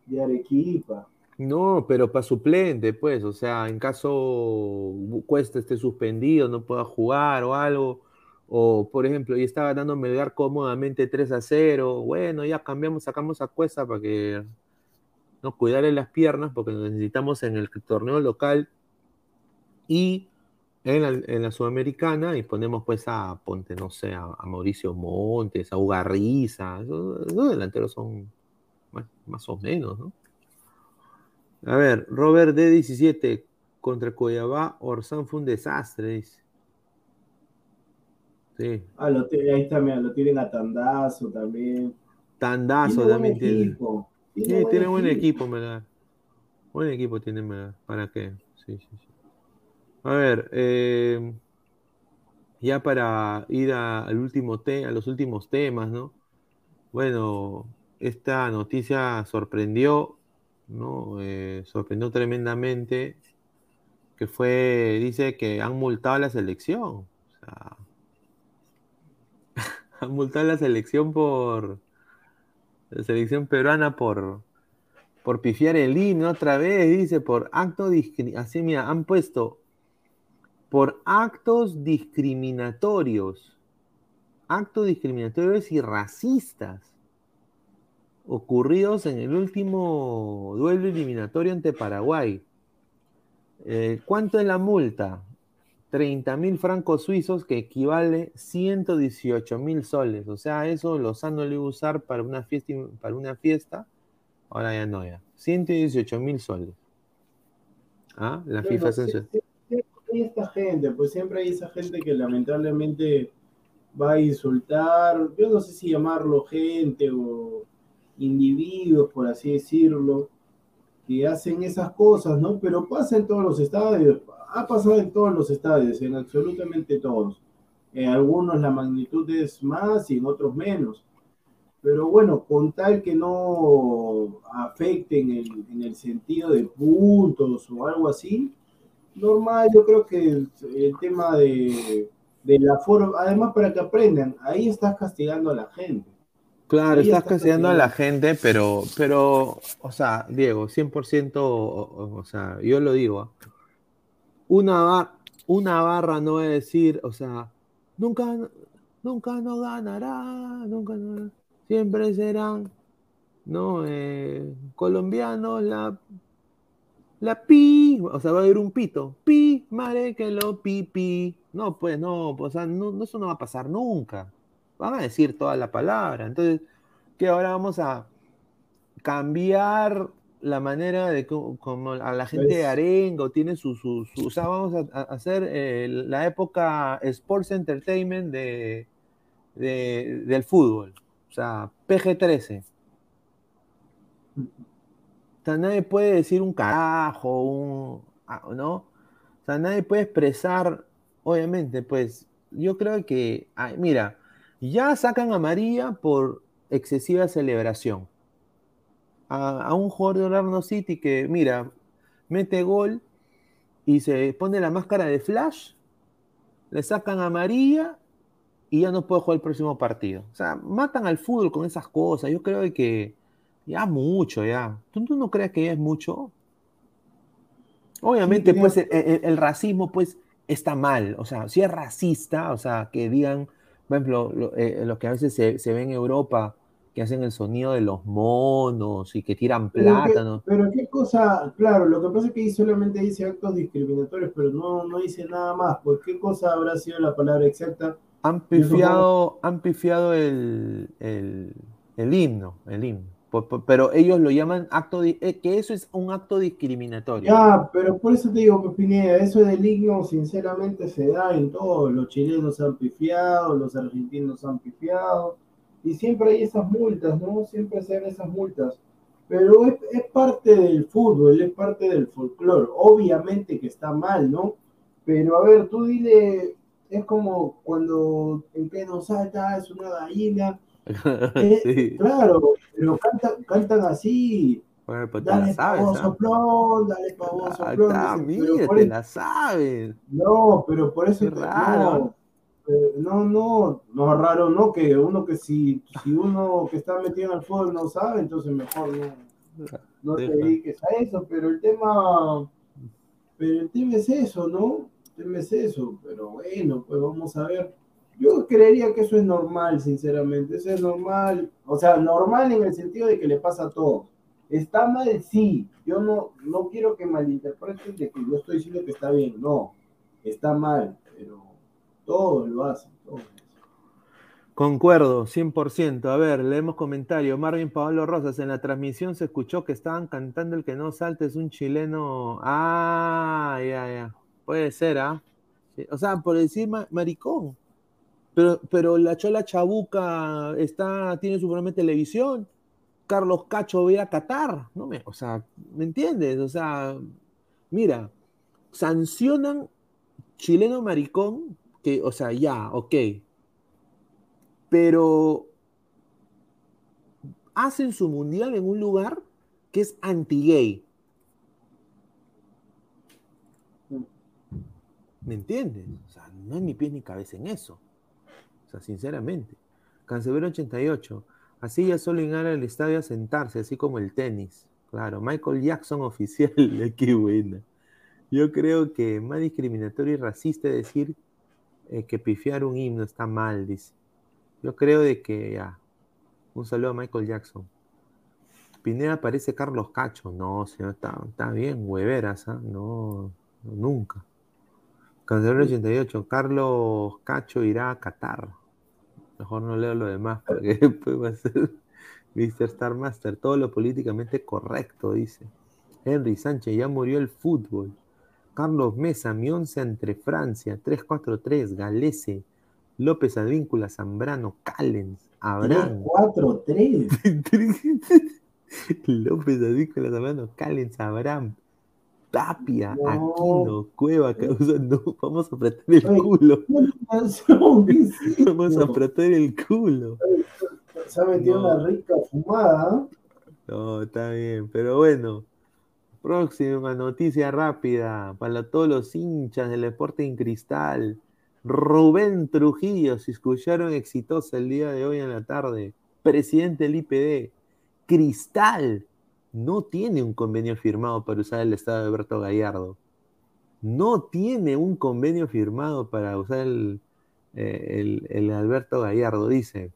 de Arequipa. No, pero para suplente, pues, o sea, en caso Cuesta esté suspendido, no pueda jugar o algo, o por ejemplo, y estaba ganando Melgar cómodamente 3 a 0, bueno, ya cambiamos, sacamos a Cuesta para que no cuidarle las piernas, porque lo necesitamos en el torneo local y en la, Sudamericana, y ponemos pues a, ponte, no sé, a, Mauricio Montes, a Ugarriza, esos, esos delanteros son más o menos, ¿no? A ver, Robert D17 contra Cuiabá, Orsán fue un desastre, dice. Sí, Ah, lo ahí está, mira, lo tienen a Tandazo también. Tandazo también tiene. Sí, Tiene tiene buen equipo, Melgar. Buen equipo tiene Melgar. ¿Para qué? Sí, sí, sí. A ver, eh, ya para ir a, al último te- a los últimos temas, ¿no? Bueno, esta noticia sorprendió, ¿no? Eh, sorprendió tremendamente, que fue, dice que han multado a la selección. O sea, (laughs) han multado a la selección por, la selección peruana por, por pifiar el himno otra vez, dice, por acto así mira, han puesto por actos discriminatorios, actos discriminatorios y racistas ocurridos en el último duelo eliminatorio ante Paraguay. Eh, ¿Cuánto es la multa? 30 mil francos suizos que equivale 118 mil soles. O sea, eso Lozano le iba a usar para una fiesta, para una fiesta. Ahora ya no, ya. 118 mil soles. ¿Ah? La Bueno, FIFA sí, sí, siempre hay esta gente, pues siempre hay esa gente que lamentablemente va a insultar, yo no sé si llamarlo gente o individuos, por así decirlo, que hacen esas cosas, ¿no? Pero pasa en todos los estadios, ha pasado en todos los estadios, en absolutamente todos. En algunos la magnitud es más y en otros menos. Pero bueno, con tal que no afecte en el, en el sentido de puntos o algo así, normal, yo creo que el, el tema de, de la forma, además para que aprendan, ahí estás castigando a la gente. Claro, estás está castigando a la gente, pero, pero, o sea, Diego, 100%, o, sea, yo lo digo, ¿ah? una, ba- una barra no va a decir, o sea, nunca, nunca no ganará, nunca no, siempre serán, ¿no? Eh, colombianos, la, la pi, o sea, va a haber un pito, pi, mare que lo pi, pi, no, pues no, pues, o sea, no, eso no va a pasar nunca van a decir toda la palabra. Entonces, que ahora vamos a cambiar la manera de como a la gente de Pues- Arengo tiene su, su, su- o sea, vamos a, a hacer eh, la época Sports Entertainment de, de- del fútbol. O sea, PG-13. O sea, nadie puede decir un carajo, un, ah, ¿no? O sea, nadie puede expresar, obviamente, pues, yo creo que, ay, mira, ya sacan a María por excesiva celebración. A, a un jugador de Orlando City que, mira, mete gol y se pone la máscara de Flash, le sacan a María y ya no puede jugar el próximo partido. O sea, matan al fútbol con esas cosas. Yo creo que Ya mucho, ya. ¿Tú, tú no crees que ya es mucho? Obviamente, pues el, el, racismo, pues, está mal. O sea, si es racista, o sea, que digan, por ejemplo, lo, eh, lo que a veces se, se, ve en Europa, que hacen el sonido de los monos y que tiran plátanos. Pero, qué cosa, claro, lo que pasa es que solamente dice actos discriminatorios, pero no, no dice nada más. Pues qué cosa habrá sido la palabra exacta. Han pifiado, han pifiado el, el, el himno, el himno pero ellos lo llaman acto, de, eh, que eso es un acto discriminatorio. Ya, pero por eso te digo, Pineda, eso del himno sinceramente se da en todos, los chilenos han pifiado, los argentinos han pifiado, y siempre hay esas multas, ¿no? Siempre se dan esas multas, pero es, es parte del fútbol, es parte del folclore, obviamente que está mal, ¿no? Pero a ver, tú dile, es como cuando el que no salta es una gallina, (laughs) eh, claro, pero cantan, cantan así. Bueno, pues dale la sabes, pavo soplón, dale pavo Ah, soplón. dicen, mira, te la sabes. no, pero por eso Qué raro. no, eh, no, no, no raro, no, que uno que si, si uno que está metido en el fútbol no sabe, entonces mejor no, no te dediques a eso, pero el tema, pero el tema es eso, ¿no? El tema es eso, pero bueno, pues vamos a ver. Yo creería que eso es normal, sinceramente, eso es normal, o sea, normal en el sentido de que le pasa a todos. Está mal, sí, yo no, no quiero que malinterpreten de que yo estoy diciendo que está bien, no, está mal, pero todos lo hacen, todos. Concuerdo, 100%. A ver, leemos comentario. Marvin Pablo Rosas, en la transmisión se escuchó que estaban cantando El que no salta es un chileno. Ah, ya, ya. Puede ser, ¿ah? Sí, O sea, por decir ma- maricón. Pero, pero la Chola Chabuca está, tiene su programa de televisión. Carlos Cacho ve a Qatar. No me, o sea, ¿me entiendes? O sea, mira, sancionan chileno maricón, que, o sea, ya, ok. Pero hacen su mundial en un lugar que es anti-gay. ¿Me entiendes? O sea, no hay ni pies ni cabeza en eso. Sea, sinceramente. Cancelero 88. Así ya solo llegar al estadio a sentarse, así como el tenis. Claro, Michael Jackson (laughs) oficial. Qué buena. Yo creo que más discriminatorio y racista decir eh, que pifiar un himno está mal, dice. Yo creo de que ya. Un saludo a Michael Jackson. Pineda parece Carlos Cacho. No, señor, está, está bien, hueveras, ¿ah? No, no, nunca. Cancelero 88. Carlos Cacho irá a Qatar. Mejor no leo lo demás porque (laughs) después va a ser (laughs) Mr. Star Master. Todo lo políticamente correcto, dice. Henry Sánchez, ya murió el fútbol. Carlos Mesa, mi once entre Francia, 3-4-3, Galese, López Advíncula, Zambrano, Callens, Abraham. 4, 3. (laughs) López Advíncula, Zambrano, Callens, Abraham, Tapia, No. Aquino, Cueva. Vamos a apretar el culo. Vamos a apretar el culo. Se ha metido No. una rica fumada. No, está bien, pero bueno. Próxima noticia rápida para todos los hinchas del Sporting Cristal. Rubén Trujillo se escucharon exitosa el día de hoy en la tarde. Presidente del IPD. Cristal no tiene un convenio firmado para usar el estado de Alberto Gallardo. No tiene un convenio firmado para usar el, eh, el- Alberto Gallardo, dice.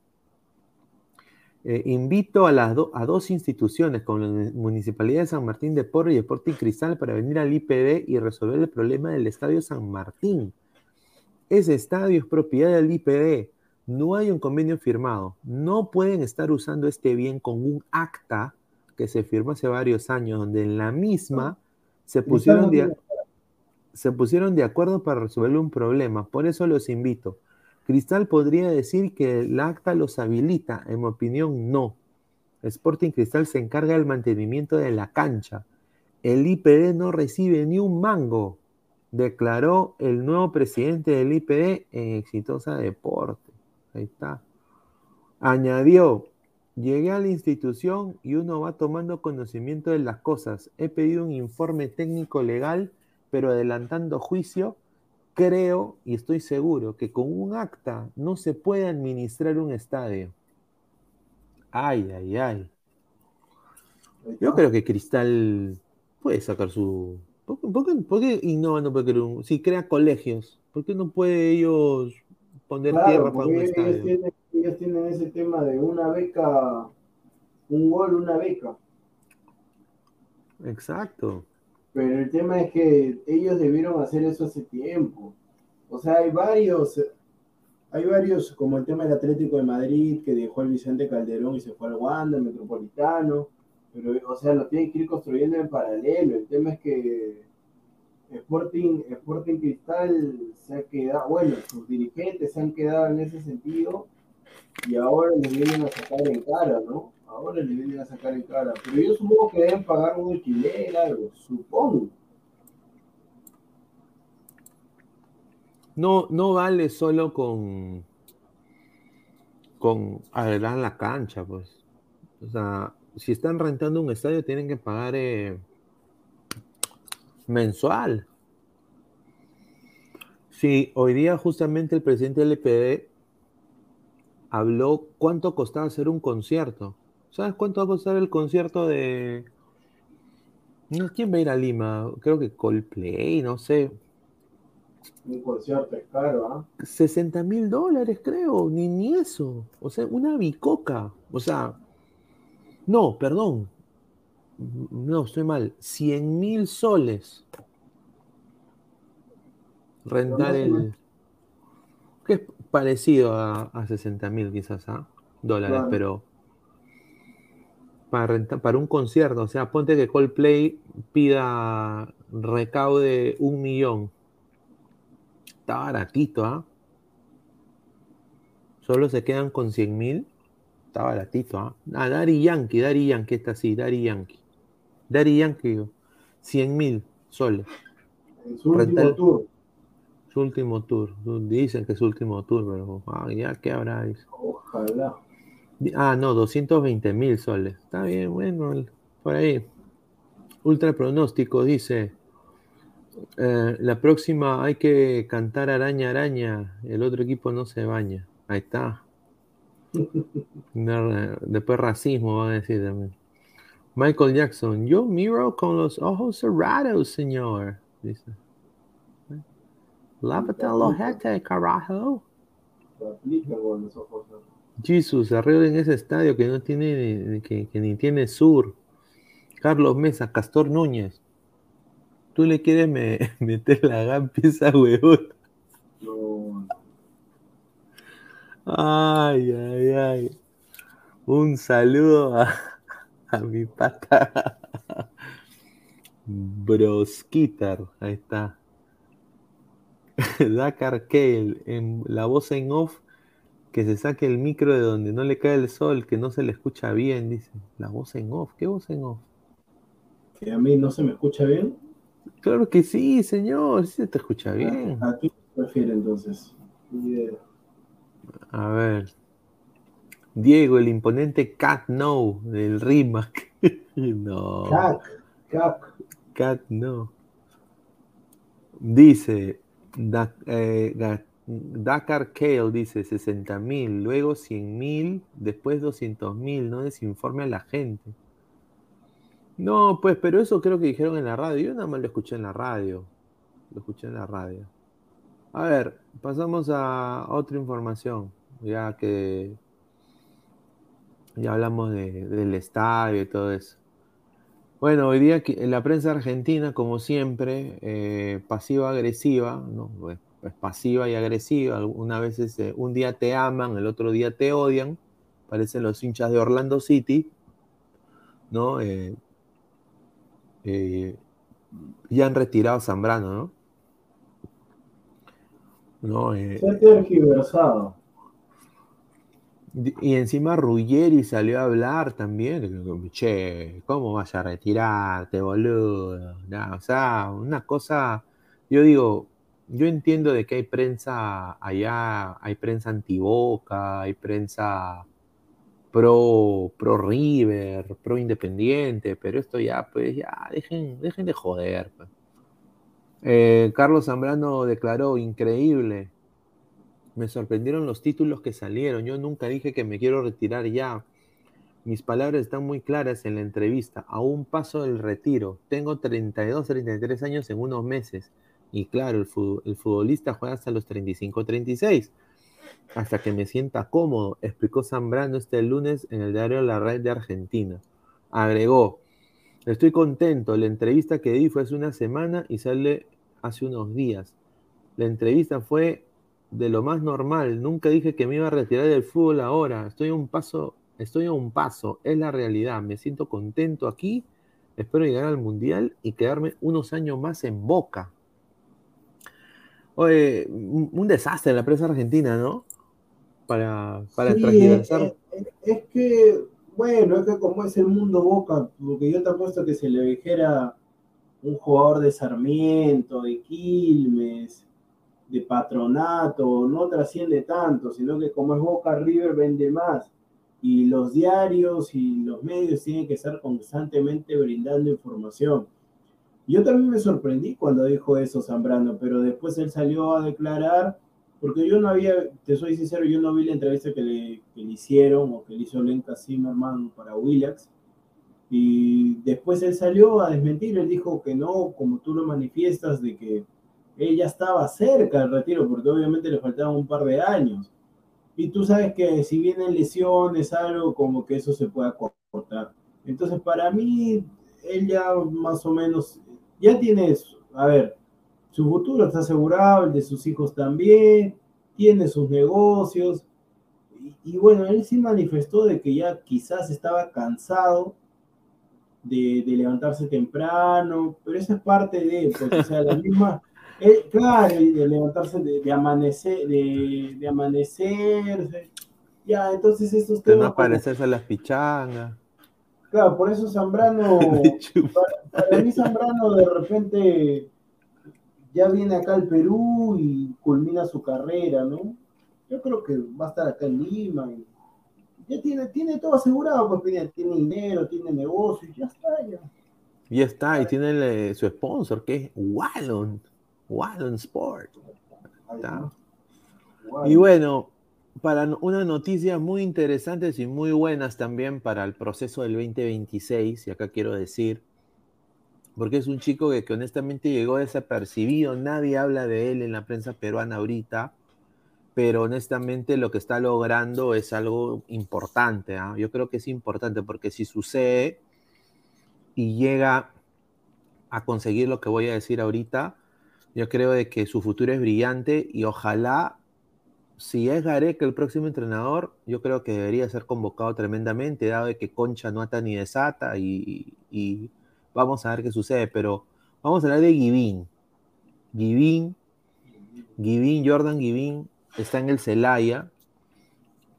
Eh, invito a, las a dos instituciones, como la Municipalidad de San Martín de Porro y Sporting Cristal, para venir al IPD y resolver el problema del Estadio San Martín. Ese estadio es propiedad del IPD. No hay un convenio firmado. No pueden estar usando este bien con un acta que se firmó hace varios años, donde en la misma se pusieron de, se pusieron de acuerdo para resolver un problema. Por eso los invito. Cristal podría decir que el acta los habilita. En mi opinión, no. Sporting Cristal se encarga del mantenimiento de la cancha. El IPD no recibe ni un mango, declaró el nuevo presidente del IPD en Exitosa Deporte. Ahí está. Añadió, llegué a la institución y uno va tomando conocimiento de las cosas. He pedido un informe técnico legal, pero adelantando juicio, creo y estoy seguro que con un acta no se puede administrar un estadio. Ay, ay, ay. Yo creo que Cristal puede sacar su. ¿Por qué, por no puede un- Si crea colegios, ¿por qué no puede ellos poner Claro, tierra para un porque ellos estadio? tienen, ellos tienen ese tema de una beca, un gol, una beca. Exacto. Pero el tema es que ellos debieron hacer eso hace tiempo. O sea, hay varios, hay varios, como el tema del Atlético de Madrid, que dejó el Vicente Calderón y se fue al Wanda, el Metropolitano. Pero, o sea, lo tienen que ir construyendo en paralelo. El tema es que Sporting, Sporting Cristal se ha quedado, bueno, sus dirigentes se han quedado en ese sentido y ahora les vienen a sacar en cara, ¿no? Ahora les vienen a sacar en cara. Pero yo supongo que deben pagar un alquiler, algo, supongo. No, no vale solo con, con arreglar la cancha, pues. O sea, si están rentando un estadio, tienen que pagar eh, mensual. Sí, hoy día justamente el presidente del EPD habló cuánto costaba hacer un concierto. ¿Sabes cuánto va a costar el concierto de... ¿Quién va a ir a Lima? Creo que Coldplay, no sé. Un concierto es caro, ¿ah? 60 mil dólares, creo, ni, ni eso. O sea, una bicoca. O sea, no, perdón. No, estoy mal. 100 mil soles. Rentar el. Que es parecido a, a 60 mil quizás, ¿ah? Dólares, Claro. pero. Para, rentar, para un concierto, o sea, ponte que Coldplay pida recaude un millón. Está baratito, ¿ah? Solo se quedan con 100 mil. Está baratito, ¿ah? Ah, Daddy Yankee, Daddy Yankee está así, Daddy Yankee. Daddy Yankee, digo, 100 mil soles. En su último tour. Su último tour. Dicen que es su último tour, pero ah, ya, ¿qué habrá? Dice. Ojalá. Ah, no, 220 mil soles. Está bien, bueno, por ahí. Ultra pronóstico dice: eh, La próxima hay que cantar araña, araña. El otro equipo no se baña. Ahí está. (laughs) Después racismo van a decir también. Michael Jackson, yo miro con los ojos cerrados, señor. Dice. Lávate el ojete, carajo. Con los ojos. Jesus, arreglen ese estadio que no tiene, que, que ni tiene sur. Carlos Mesa, Castor Núñez. Tú le quieres me- (laughs) meter la gampi a esa huevón. No, Ay, ay, ay. Un saludo a, (laughs) a mi pata. Broskitar, ahí está. (laughs) Dakar Kale, en la voz en off, que se saque el micro de donde no le cae el sol, que no se le escucha bien, dice. La voz en off, ¿qué voz en off? que a mí no se me escucha bien. Claro que sí, señor, sí se te escucha bien. ¿A qué se refiere entonces? A ver. Diego, el imponente Cat No del Rimac. (laughs) no. Cac, cac. Cat no. Dice Da- eh, Dakar Kale dice 60 mil, luego 100 mil, después 200 mil, no desinforme a la gente. No, pues, pero eso creo que dijeron en la radio. Yo nada más lo escuché en la radio. Lo escuché en la radio. A ver, pasamos a otra información, ya que ya hablamos de- del estadio y todo eso. Bueno, hoy día la prensa argentina, como siempre, eh, pasiva-agresiva, ¿no? Pues, pues pasiva y agresiva. Una vez eh, un día te aman, el otro día te odian. Parecen los hinchas de Orlando City, ¿no? Eh, eh, ya han retirado a Zambrano, ¿no? ¿No? Se ha tergiversado. Y encima Ruggeri salió a hablar también. Che, ¿cómo vas a retirarte, boludo? O sea, una cosa. Yo digo, yo entiendo de que hay prensa allá, hay prensa antiboca, hay prensa pro, pro River, pro Independiente, pero esto ya, pues ya, dejen, dejen de joder. pues. Eh, Carlos Zambrano declaró increíble. Me sorprendieron los títulos que salieron. Yo nunca dije que me quiero retirar ya. Mis palabras están muy claras en la entrevista. A un paso del retiro. Tengo 32, 33 años en unos meses. Y claro, el, futbolista juega hasta los 35, 36. Hasta que me sienta cómodo, explicó Zambrano este lunes en el diario La Red de Argentina. Agregó, estoy contento, la entrevista que di fue hace una semana y sale hace unos días. La entrevista fue de lo más normal. Nunca dije que me iba a retirar del fútbol ahora. Estoy a un paso, estoy a un paso. Es la realidad. Me siento contento aquí. Espero llegar al mundial y quedarme unos años más en Boca. Oye, un, desastre en la prensa argentina, ¿no? Para, para es, es, que, bueno, es que como es el mundo Boca, porque yo te apuesto que se le dijera un jugador de Sarmiento, de Quilmes, de patronato, no trasciende tanto, sino que como es Boca River vende más. Y los diarios y los medios tienen que estar constantemente brindando información. Yo también me sorprendí cuando dijo eso Zambrano, pero después él salió a declarar, porque yo no había, te soy sincero, yo no vi la entrevista que le, que le hicieron o que le hizo Lenka Zimmerman para Willax. Y después él salió a desmentir, él dijo que no, como tú lo manifiestas, de que él ya estaba cerca del retiro, porque obviamente le faltaban un par de años. Y tú sabes que si vienen lesiones, algo como que eso se pueda cortar. Entonces, para mí, él ya más o menos, ya tiene, a ver, su futuro está asegurado, el de sus hijos también, tiene sus negocios. Y, bueno, él sí manifestó de que ya quizás estaba cansado de, de, levantarse temprano, pero esa es parte de, pues, o sea, la misma, eh, claro, de levantarse, de, amanecer, de, de, amanecerse. Ya, entonces estos temas. De no aparecerse a las pichangas. Claro, por eso Zambrano. (laughs) para, mí, Zambrano de repente ya viene acá al Perú y culmina su carrera, ¿no? Yo creo que va a estar acá en Lima. ya tiene, tiene todo asegurado, pues tiene, tiene dinero, tiene negocios, ya está, ya. Ya está, y tiene su sponsor, que es Wallon. Wallon Sport. Y bueno, para una noticia muy interesantes y muy buenas también para el proceso del 2026, y acá quiero decir, porque es un chico que, honestamente llegó desapercibido, nadie habla de él en la prensa peruana ahorita, pero honestamente lo que está logrando es algo importante. ¿ah? Yo creo que es importante porque si sucede y llega a conseguir lo que voy a decir ahorita, yo creo de que su futuro es brillante y ojalá, si es Gareca el próximo entrenador, yo creo que debería ser convocado tremendamente, dado de que Concha no ata ni desata y, vamos a ver qué sucede. Pero vamos a hablar de Givín. Givín, Givín, Jordan Givín está en el Celaya,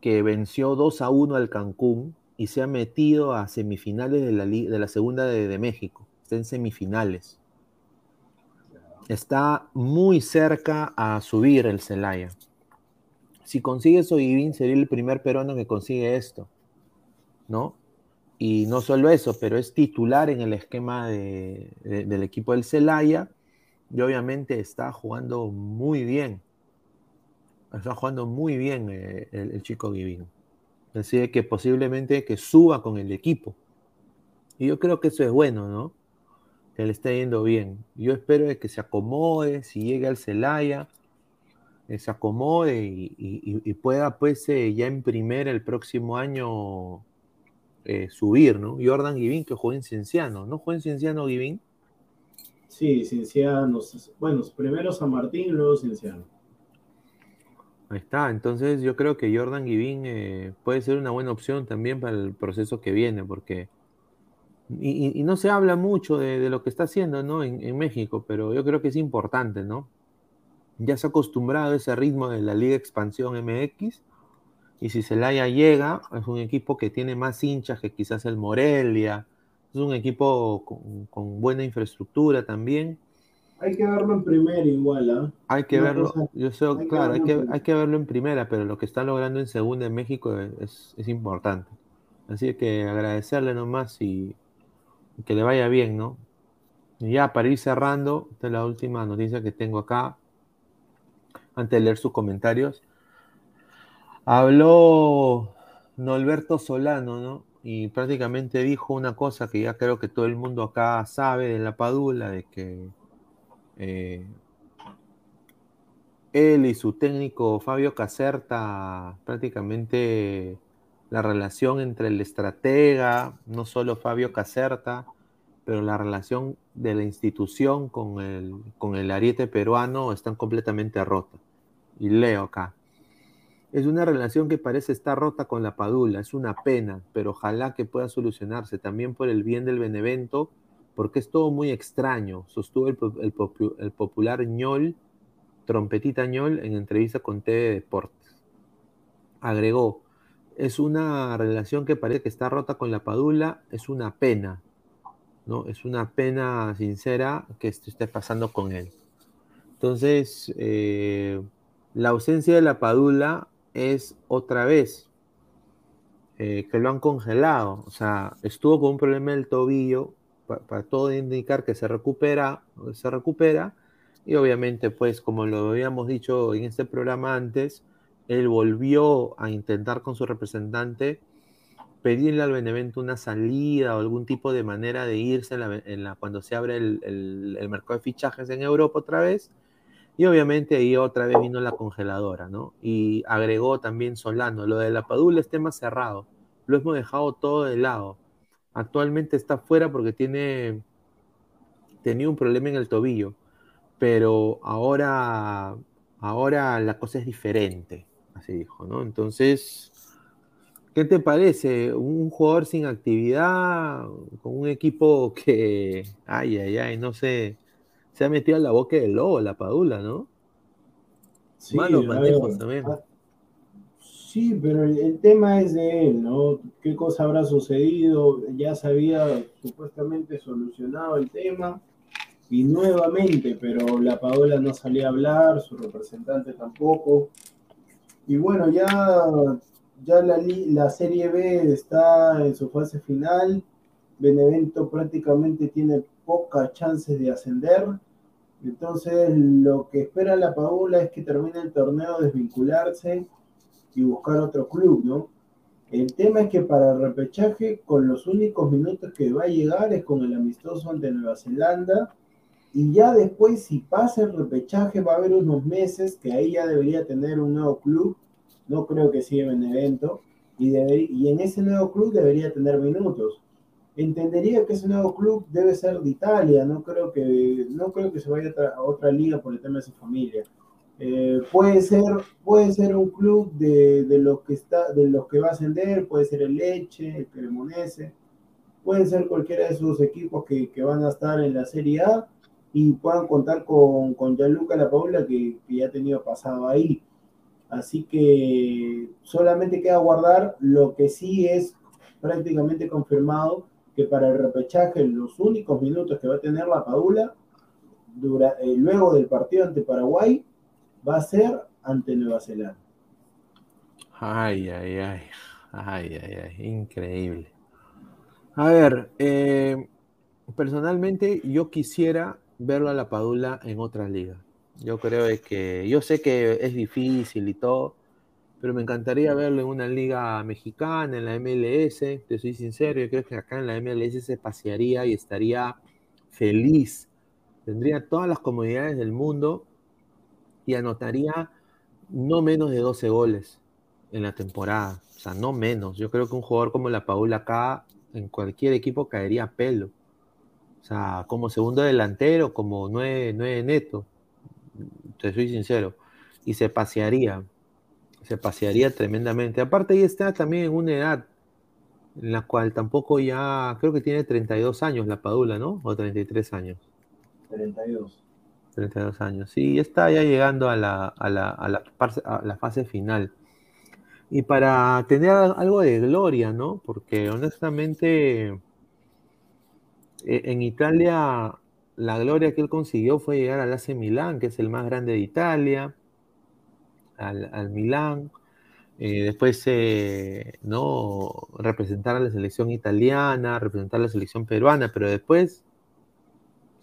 que venció 2 a 1 al Cancún y se ha metido a semifinales de la, de la segunda de, de México. Está en semifinales está muy cerca a subir el Celaya. Si consigue Soyibín, sería el primer peruano que consigue esto, ¿no? Y no solo eso, pero es titular en el esquema del equipo del Celaya y obviamente está jugando muy bien. Está jugando muy bien eh, el, chico Givín. Así que posiblemente que suba con el equipo. Y yo creo que eso es bueno, ¿no? Le está yendo bien. Yo espero que se acomode, si llega al Celaya, eh, se acomode y, pueda pues eh, ya en primer el próximo año eh, subir, ¿no? Jordan Givín que juega en Cienciano, ¿no juega en Cienciano Givín? Sí, Cienciano, bueno, primero San Martín, luego Cienciano. Ahí está, entonces yo creo que Jordan Givín puede ser una buena opción también para el proceso que viene, porque y, no se habla mucho de, lo que está haciendo ¿no? En, México, pero yo creo que es importante, ¿no? Ya se ha acostumbrado a ese ritmo de la Liga Expansión MX, y si Celaya llega, es un equipo que tiene más hinchas que quizás el Morelia, es un equipo con, buena infraestructura también. Hay que verlo en primera igual, ¿ah? Hay que verlo, yo sé, claro, hay que, hay que verlo en primera, pero lo que está logrando en segunda en México es, es importante. Así que agradecerle nomás y que le vaya bien, ¿no? Y ya para ir cerrando, esta es la última noticia que tengo acá, antes de leer sus comentarios. Habló Norberto Solano, ¿no? y prácticamente dijo una cosa que ya creo que todo el mundo acá sabe de la Padula, de que eh, él y su técnico Fabio Caserta, prácticamente la relación entre el estratega, no solo Fabio Caserta, pero la relación de la institución con el, con el ariete peruano están completamente rota. Y leo acá. Es una relación que parece estar rota con la Padula, es una pena, pero ojalá que pueda solucionarse también por el bien del Benevento, porque es todo muy extraño, sostuvo el, el popular ñol, trompetita ñol, en entrevista con TV Deportes. Agregó, es una relación que parece que está rota con la Padula, es una pena, ¿no? Es una pena sincera que esto esté pasando con él. Entonces, eh, la ausencia de la Padula es otra vez eh, que lo han congelado. O sea, estuvo con un problema del tobillo, para, todo indicar que se recupera, se recupera, y obviamente, pues, como lo habíamos dicho en este programa antes, él volvió a intentar con su representante pedirle al Benevento una salida o algún tipo de manera de irse en la, cuando se abre el, mercado de fichajes en Europa otra vez. Y obviamente ahí otra vez vino la congeladora, ¿no? Y agregó también Solano, lo de la Padula es tema cerrado, lo hemos dejado todo de lado. Actualmente está fuera porque tiene, tenía un problema en el tobillo, pero ahora, ahora la cosa es diferente, así dijo, ¿no? Entonces, ¿Qué te parece? Un jugador sin actividad, con un equipo que, ay, ay, ay, no sé, se ha metido en la boca del lobo, la Padula, ¿no? Sí, Malos manejos también. Ah, sí, pero el, tema es de él, ¿no? ¿Qué cosa habrá sucedido? Ya se había supuestamente solucionado el tema y nuevamente, pero la Padula no salía a hablar, su representante tampoco. Y bueno, ya ya la, la Serie B está en su fase final. Benevento prácticamente tiene pocas chances de ascender. Entonces, lo que espera la Paula es que termine el torneo, desvincularse y buscar otro club, ¿no? El tema es que para el repechaje, con los únicos minutos que va a llegar es con el amistoso ante Nueva Zelanda. Y ya después, si pasa el repechaje, va a haber unos meses que ahí ya debería tener un nuevo club. No creo que siga en evento, y, y en ese nuevo club debería tener minutos. Entendería que ese nuevo club debe ser de Italia, no creo que, no creo que se vaya a otra, liga por el tema de su familia. Eh, puede, ser, puede ser un club de, de, los que está, de los que va a ascender, puede ser el Leche, el Cremonese, puede ser cualquiera de esos equipos que, que, van a estar en la Serie A y puedan contar con, con Gianluca La Paula, que, que ya ha tenido pasado ahí. Así que solamente queda guardar lo que sí es prácticamente confirmado que para el repechaje los únicos minutos que va a tener la Padula eh, luego del partido ante Paraguay va a ser ante Nueva Zelanda. Ay, ay, ay, ay, ay, ay, increíble. A ver, eh, personalmente yo quisiera verlo a la Padula en otra liga. Yo creo que, yo sé que es difícil y todo, pero me encantaría verlo en una liga mexicana, en la MLS, te soy sincero, yo creo que acá en la MLS se pasearía y estaría feliz, tendría todas las comodidades del mundo y anotaría no menos de 12 goles en la temporada, o sea, no menos. Yo creo que un jugador como la Paula acá, en cualquier equipo caería a pelo. O sea, como segundo delantero, como nueve, nueve neto te soy sincero, y se pasearía, se pasearía tremendamente. Aparte, ahí está también en una edad en la cual tampoco ya, creo que tiene 32 años la Padula, ¿no? O 33 años. 32. 32 años. Sí, está ya llegando a la, a la, a la, a la fase final. Y para tener algo de gloria, ¿no? Porque honestamente en Italia la gloria que él consiguió fue llegar al AC Milán, que es el más grande de Italia, al, Milán, eh, después eh, no representar a la selección italiana, representar a la selección peruana, pero después,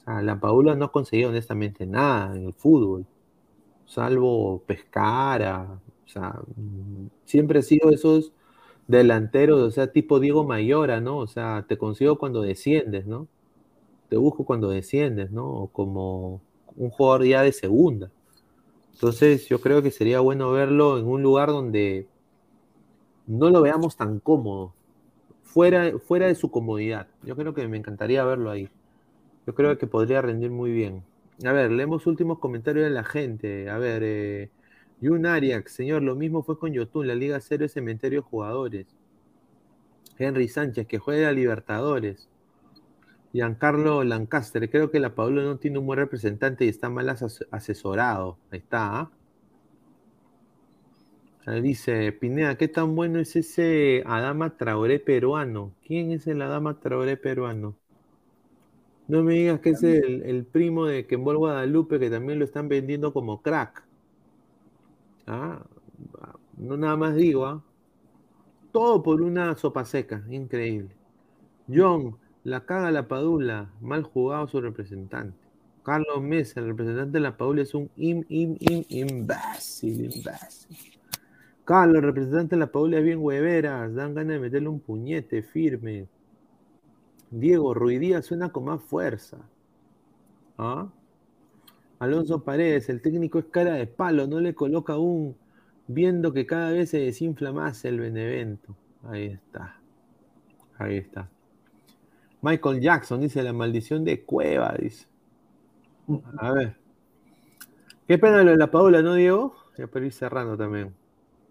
la Paula no ha conseguido honestamente nada en el fútbol, salvo pescar, o sea, siempre ha sido esos delanteros, o sea, tipo Diego Mayora, ¿no? O sea, te consigo cuando desciendes, ¿no? Te busco cuando desciendes, ¿no? O como un jugador ya de segunda. Entonces, yo creo que sería bueno verlo en un lugar donde no lo veamos tan cómodo, fuera, fuera de su comodidad. Yo creo que me encantaría verlo ahí. Yo creo que podría rendir muy bien. A ver, leemos últimos comentarios de la gente. A ver, eh, Yun Arias, señor, lo mismo fue con Yotun, la Liga Cero es cementerio de jugadores. Henry Sánchez, que juega a Libertadores. Giancarlo Lancaster, creo que la Paula no tiene un buen representante y está mal asesorado. Ahí está. ¿ah? Dice Pineda, ¿qué tan bueno es ese Adama Traoré peruano? ¿Quién es el Adama Traoré peruano? No me digas que es el, primo de Kembol Guadalupe, que también lo están vendiendo como crack. Ah, no nada más digo, ¿ah? Todo por una sopa seca, increíble. John, la caga la Padula, mal jugado su representante. Carlos Mesa, el representante de la Padula es un im, im, im, imbécil, imbécil. Carlos, el representante de la Padula es bien hueveras, dan ganas de meterle un puñete firme. Diego Ruidía suena con más fuerza. ¿Ah? Alonso Paredes, el técnico es cara de palo, no le coloca aún, viendo que cada vez se desinfla más el Benevento. Ahí está. Ahí está. Michael Jackson dice la maldición de Cueva, dice. A ver. Qué pena lo de la Paula, ¿no, Diego? Ya para ir cerrando también.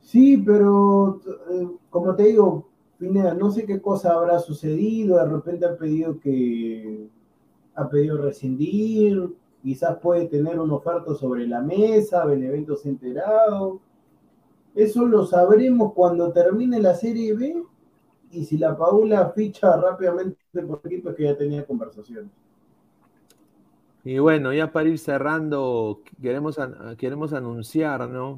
Sí, pero eh, como te digo, Pineda, no sé qué cosa habrá sucedido, de repente ha pedido que ha pedido rescindir, quizás puede tener un oferta sobre la mesa, Benevento se enterado. Eso lo sabremos cuando termine la Serie B y si la Paula ficha rápidamente por equipo es que ya tenía conversaciones. Y bueno, ya para ir cerrando, queremos, queremos anunciar, ¿no?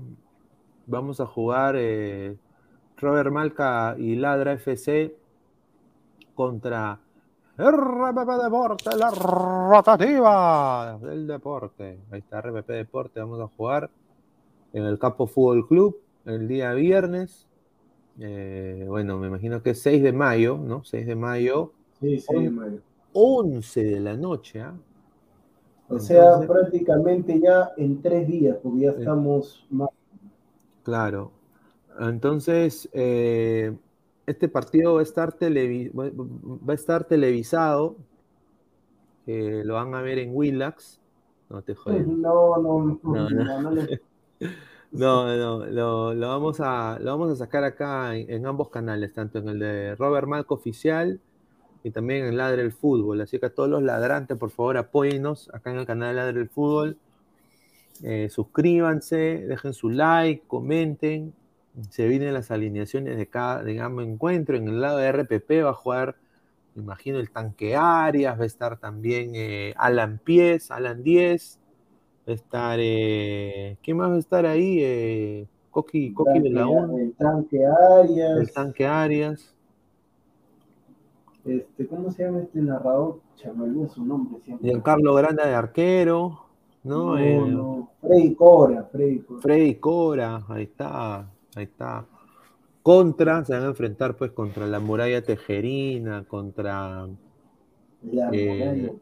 Vamos a jugar eh, Robert Malca y Ladra FC contra RPP Deporte, la rotativa del deporte. Ahí está RPP Deporte, vamos a jugar en el Campo Fútbol Club el día viernes. Eh, bueno, me imagino que es 6 de mayo, ¿no? 6 de mayo. Sí, 6 de mayo. 11 de la noche, ¿ah? O sea, prácticamente ya en tres días, porque ya estamos más. Claro, entonces, eh, este partido va a estar, va a estar televisado. Eh, lo van a ver en Willax. No te jodes. (laughs) No, no, no. No, no, (laughs) lo, vamos a, lo vamos a sacar acá en, ambos canales, tanto en el de Robert Malco Oficial y también en Ladre el Fútbol. Así que a todos los ladrantes, por favor, apóyennos acá en el canal de Ladre el Fútbol. Eh, suscríbanse, dejen su like, comenten, se vienen las alineaciones de cada digamos, encuentro. En el lado de RPP va a jugar, me imagino, el tanque Arias, va a estar también eh, Alan Pies, Alan 10, va a estar, eh, ¿quién más va a estar ahí? Eh, Coqui, Coqui de la U. El tanque Arias. El tanque Arias. Este, ¿Cómo se llama este narrador? Me su nombre siempre. Y Carlos Grande de arquero. No, no, no. Freddy Cora, Freddy Cora. Freddy Cora, ahí está. Ahí está. Contra, se van a enfrentar pues contra la muralla tejerina, contra. Eh,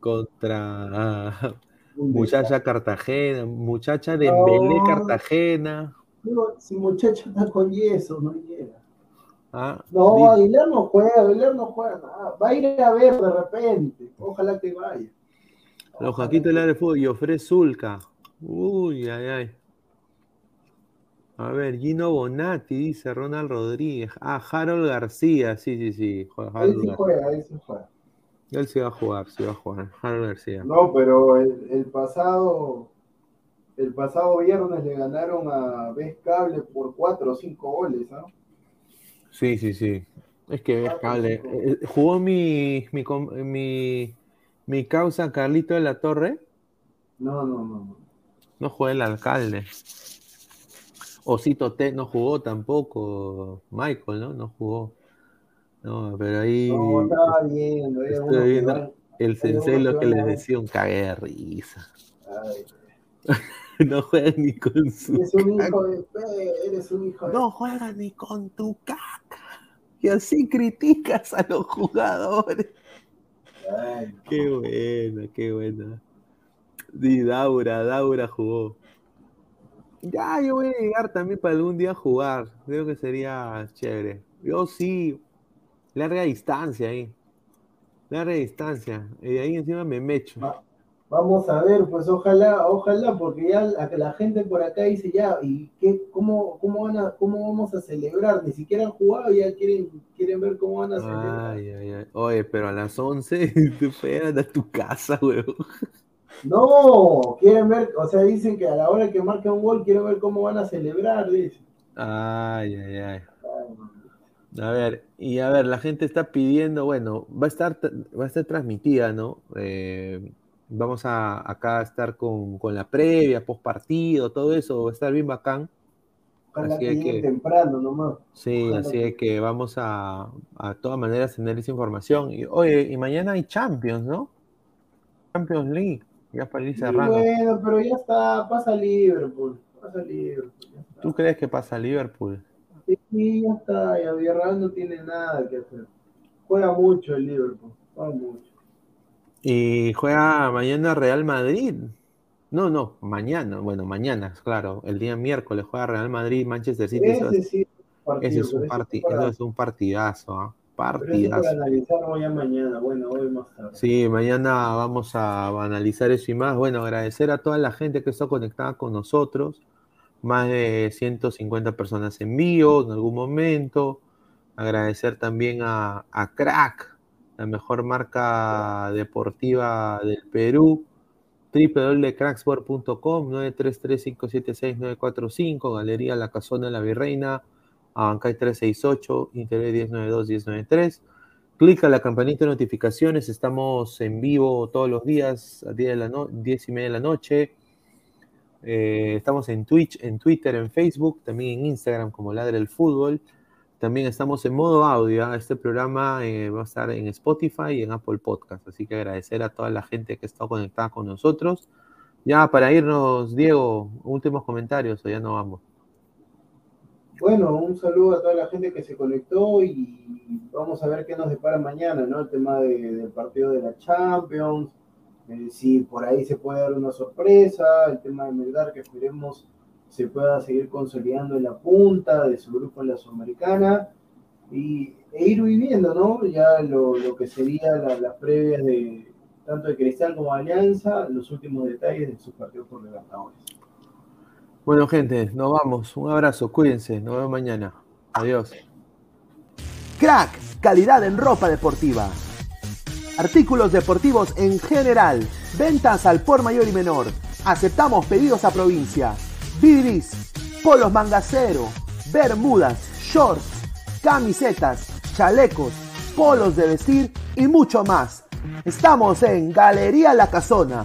contra muchacha Cartagena, muchacha de Belé Cartagena. si muchacha está con yeso, no llega. Ah, no, Aguilar no juega, Aguilar no juega nada. Va a ir a ver de repente. Ojalá que vaya. Los Jaquitos de fútbol y ofrece Zulca. Uy, ay, ay. A ver, Gino Bonatti, dice Ronald Rodríguez. Ah, Harold García, sí, sí, sí. él sí juega, él sí juega. Él sí va a jugar, sí va a jugar. Harold García. No, pero el, pasado el pasado viernes le ganaron a Vez Cable por cuatro o cinco goles, ¿no? Sí, sí, sí. Es que Vez Cable. Eh, ¿Jugó mi, mi, mi, mi causa Carlito de la Torre? No, no, no. No juega el alcalde. Osito T no jugó tampoco, Michael, ¿no? No jugó. No, pero ahí. No, estaba viendo, estoy viendo el sensei lo que les decía un cague de risa. (laughs) no juega ni con su. Eres un hijo de eres un hijo de. No juega ni con tu caca. Y así criticas a los jugadores. Qué buena, qué buena. Di Daura, Daura jugó. Ya, yo voy a llegar también para algún día jugar. Creo que sería chévere. Yo sí, larga distancia ahí. Larga distancia. Y ahí encima me mecho. Vamos a ver, pues ojalá, ojalá, porque ya la, gente por acá dice ya, ¿y qué, cómo, cómo, van a, cómo vamos a celebrar? Ni siquiera han jugado, ya quieren, quieren ver cómo van a celebrar. Ay, ay, ay. Oye, pero a las 11 (laughs) te esperan a tu casa, weón. No, quieren ver, o sea, dicen que a la hora que marca un gol quieren ver cómo van a celebrar, dice. Ay, ay, ay. A ver, y a ver, la gente está pidiendo, bueno, va a estar, va a estar transmitida, ¿no? Eh, Vamos a acá a estar con, la previa, post partido, todo eso, va a estar bien bacán. así que, temprano nomás. Sí, así es que vamos a, a todas maneras tener esa información. Y, oye, y mañana hay Champions, ¿no? Champions League, ya para ir cerrando. Bueno, pero ya está, pasa Liverpool, pasa Liverpool. ¿Tú crees que pasa Liverpool? Sí, ya está, ya Villarreal no tiene nada que hacer. Juega mucho el Liverpool, juega mucho. Y juega mañana Real Madrid. No, no, mañana. Bueno, mañana, claro. El día miércoles juega Real Madrid, Manchester City. Ese, sí, ese es, un eso es un partidazo. ¿eh? Partidazo. Para analizarlo ya mañana. Bueno, hoy más tarde. Sí, mañana vamos a analizar eso y más. Bueno, agradecer a toda la gente que está conectada con nosotros. Más de 150 personas en vivo en algún momento. Agradecer también a, a Crack, la mejor marca deportiva del Perú, www.cracksport.com, 933-576-945, Galería La Casona de la Virreina, Abancay 368, Interior 1092-1093. Clica la campanita de notificaciones, estamos en vivo todos los días a 10, de la 10 y media de la noche. Eh, estamos en Twitch, en Twitter, en Facebook, también en Instagram como Ladre el Fútbol. También estamos en modo audio. ¿ah? Este programa eh, va a estar en Spotify y en Apple Podcast. Así que agradecer a toda la gente que está conectada con nosotros. Ya para irnos, Diego, últimos comentarios o ya no vamos. Bueno, un saludo a toda la gente que se conectó y vamos a ver qué nos depara mañana, ¿no? El tema del partido de la Champions, eh, si por ahí se puede dar una sorpresa, el tema de Melgar que esperemos se pueda seguir consolidando en la punta de su grupo en la Sudamericana y, e ir viviendo, ¿no? Ya lo, que sería las previas de tanto de Cristal como de Alianza, los últimos detalles de sus partidos por Libertadores. Bueno, gente, nos vamos. Un abrazo, cuídense. Nos vemos mañana. Adiós. Crack, calidad en ropa deportiva. Artículos deportivos en general. Ventas al por mayor y menor. Aceptamos pedidos a provincia. Bidris, polos mangacero, bermudas, shorts, camisetas, chalecos, polos de vestir y mucho más. Estamos en Galería La Casona.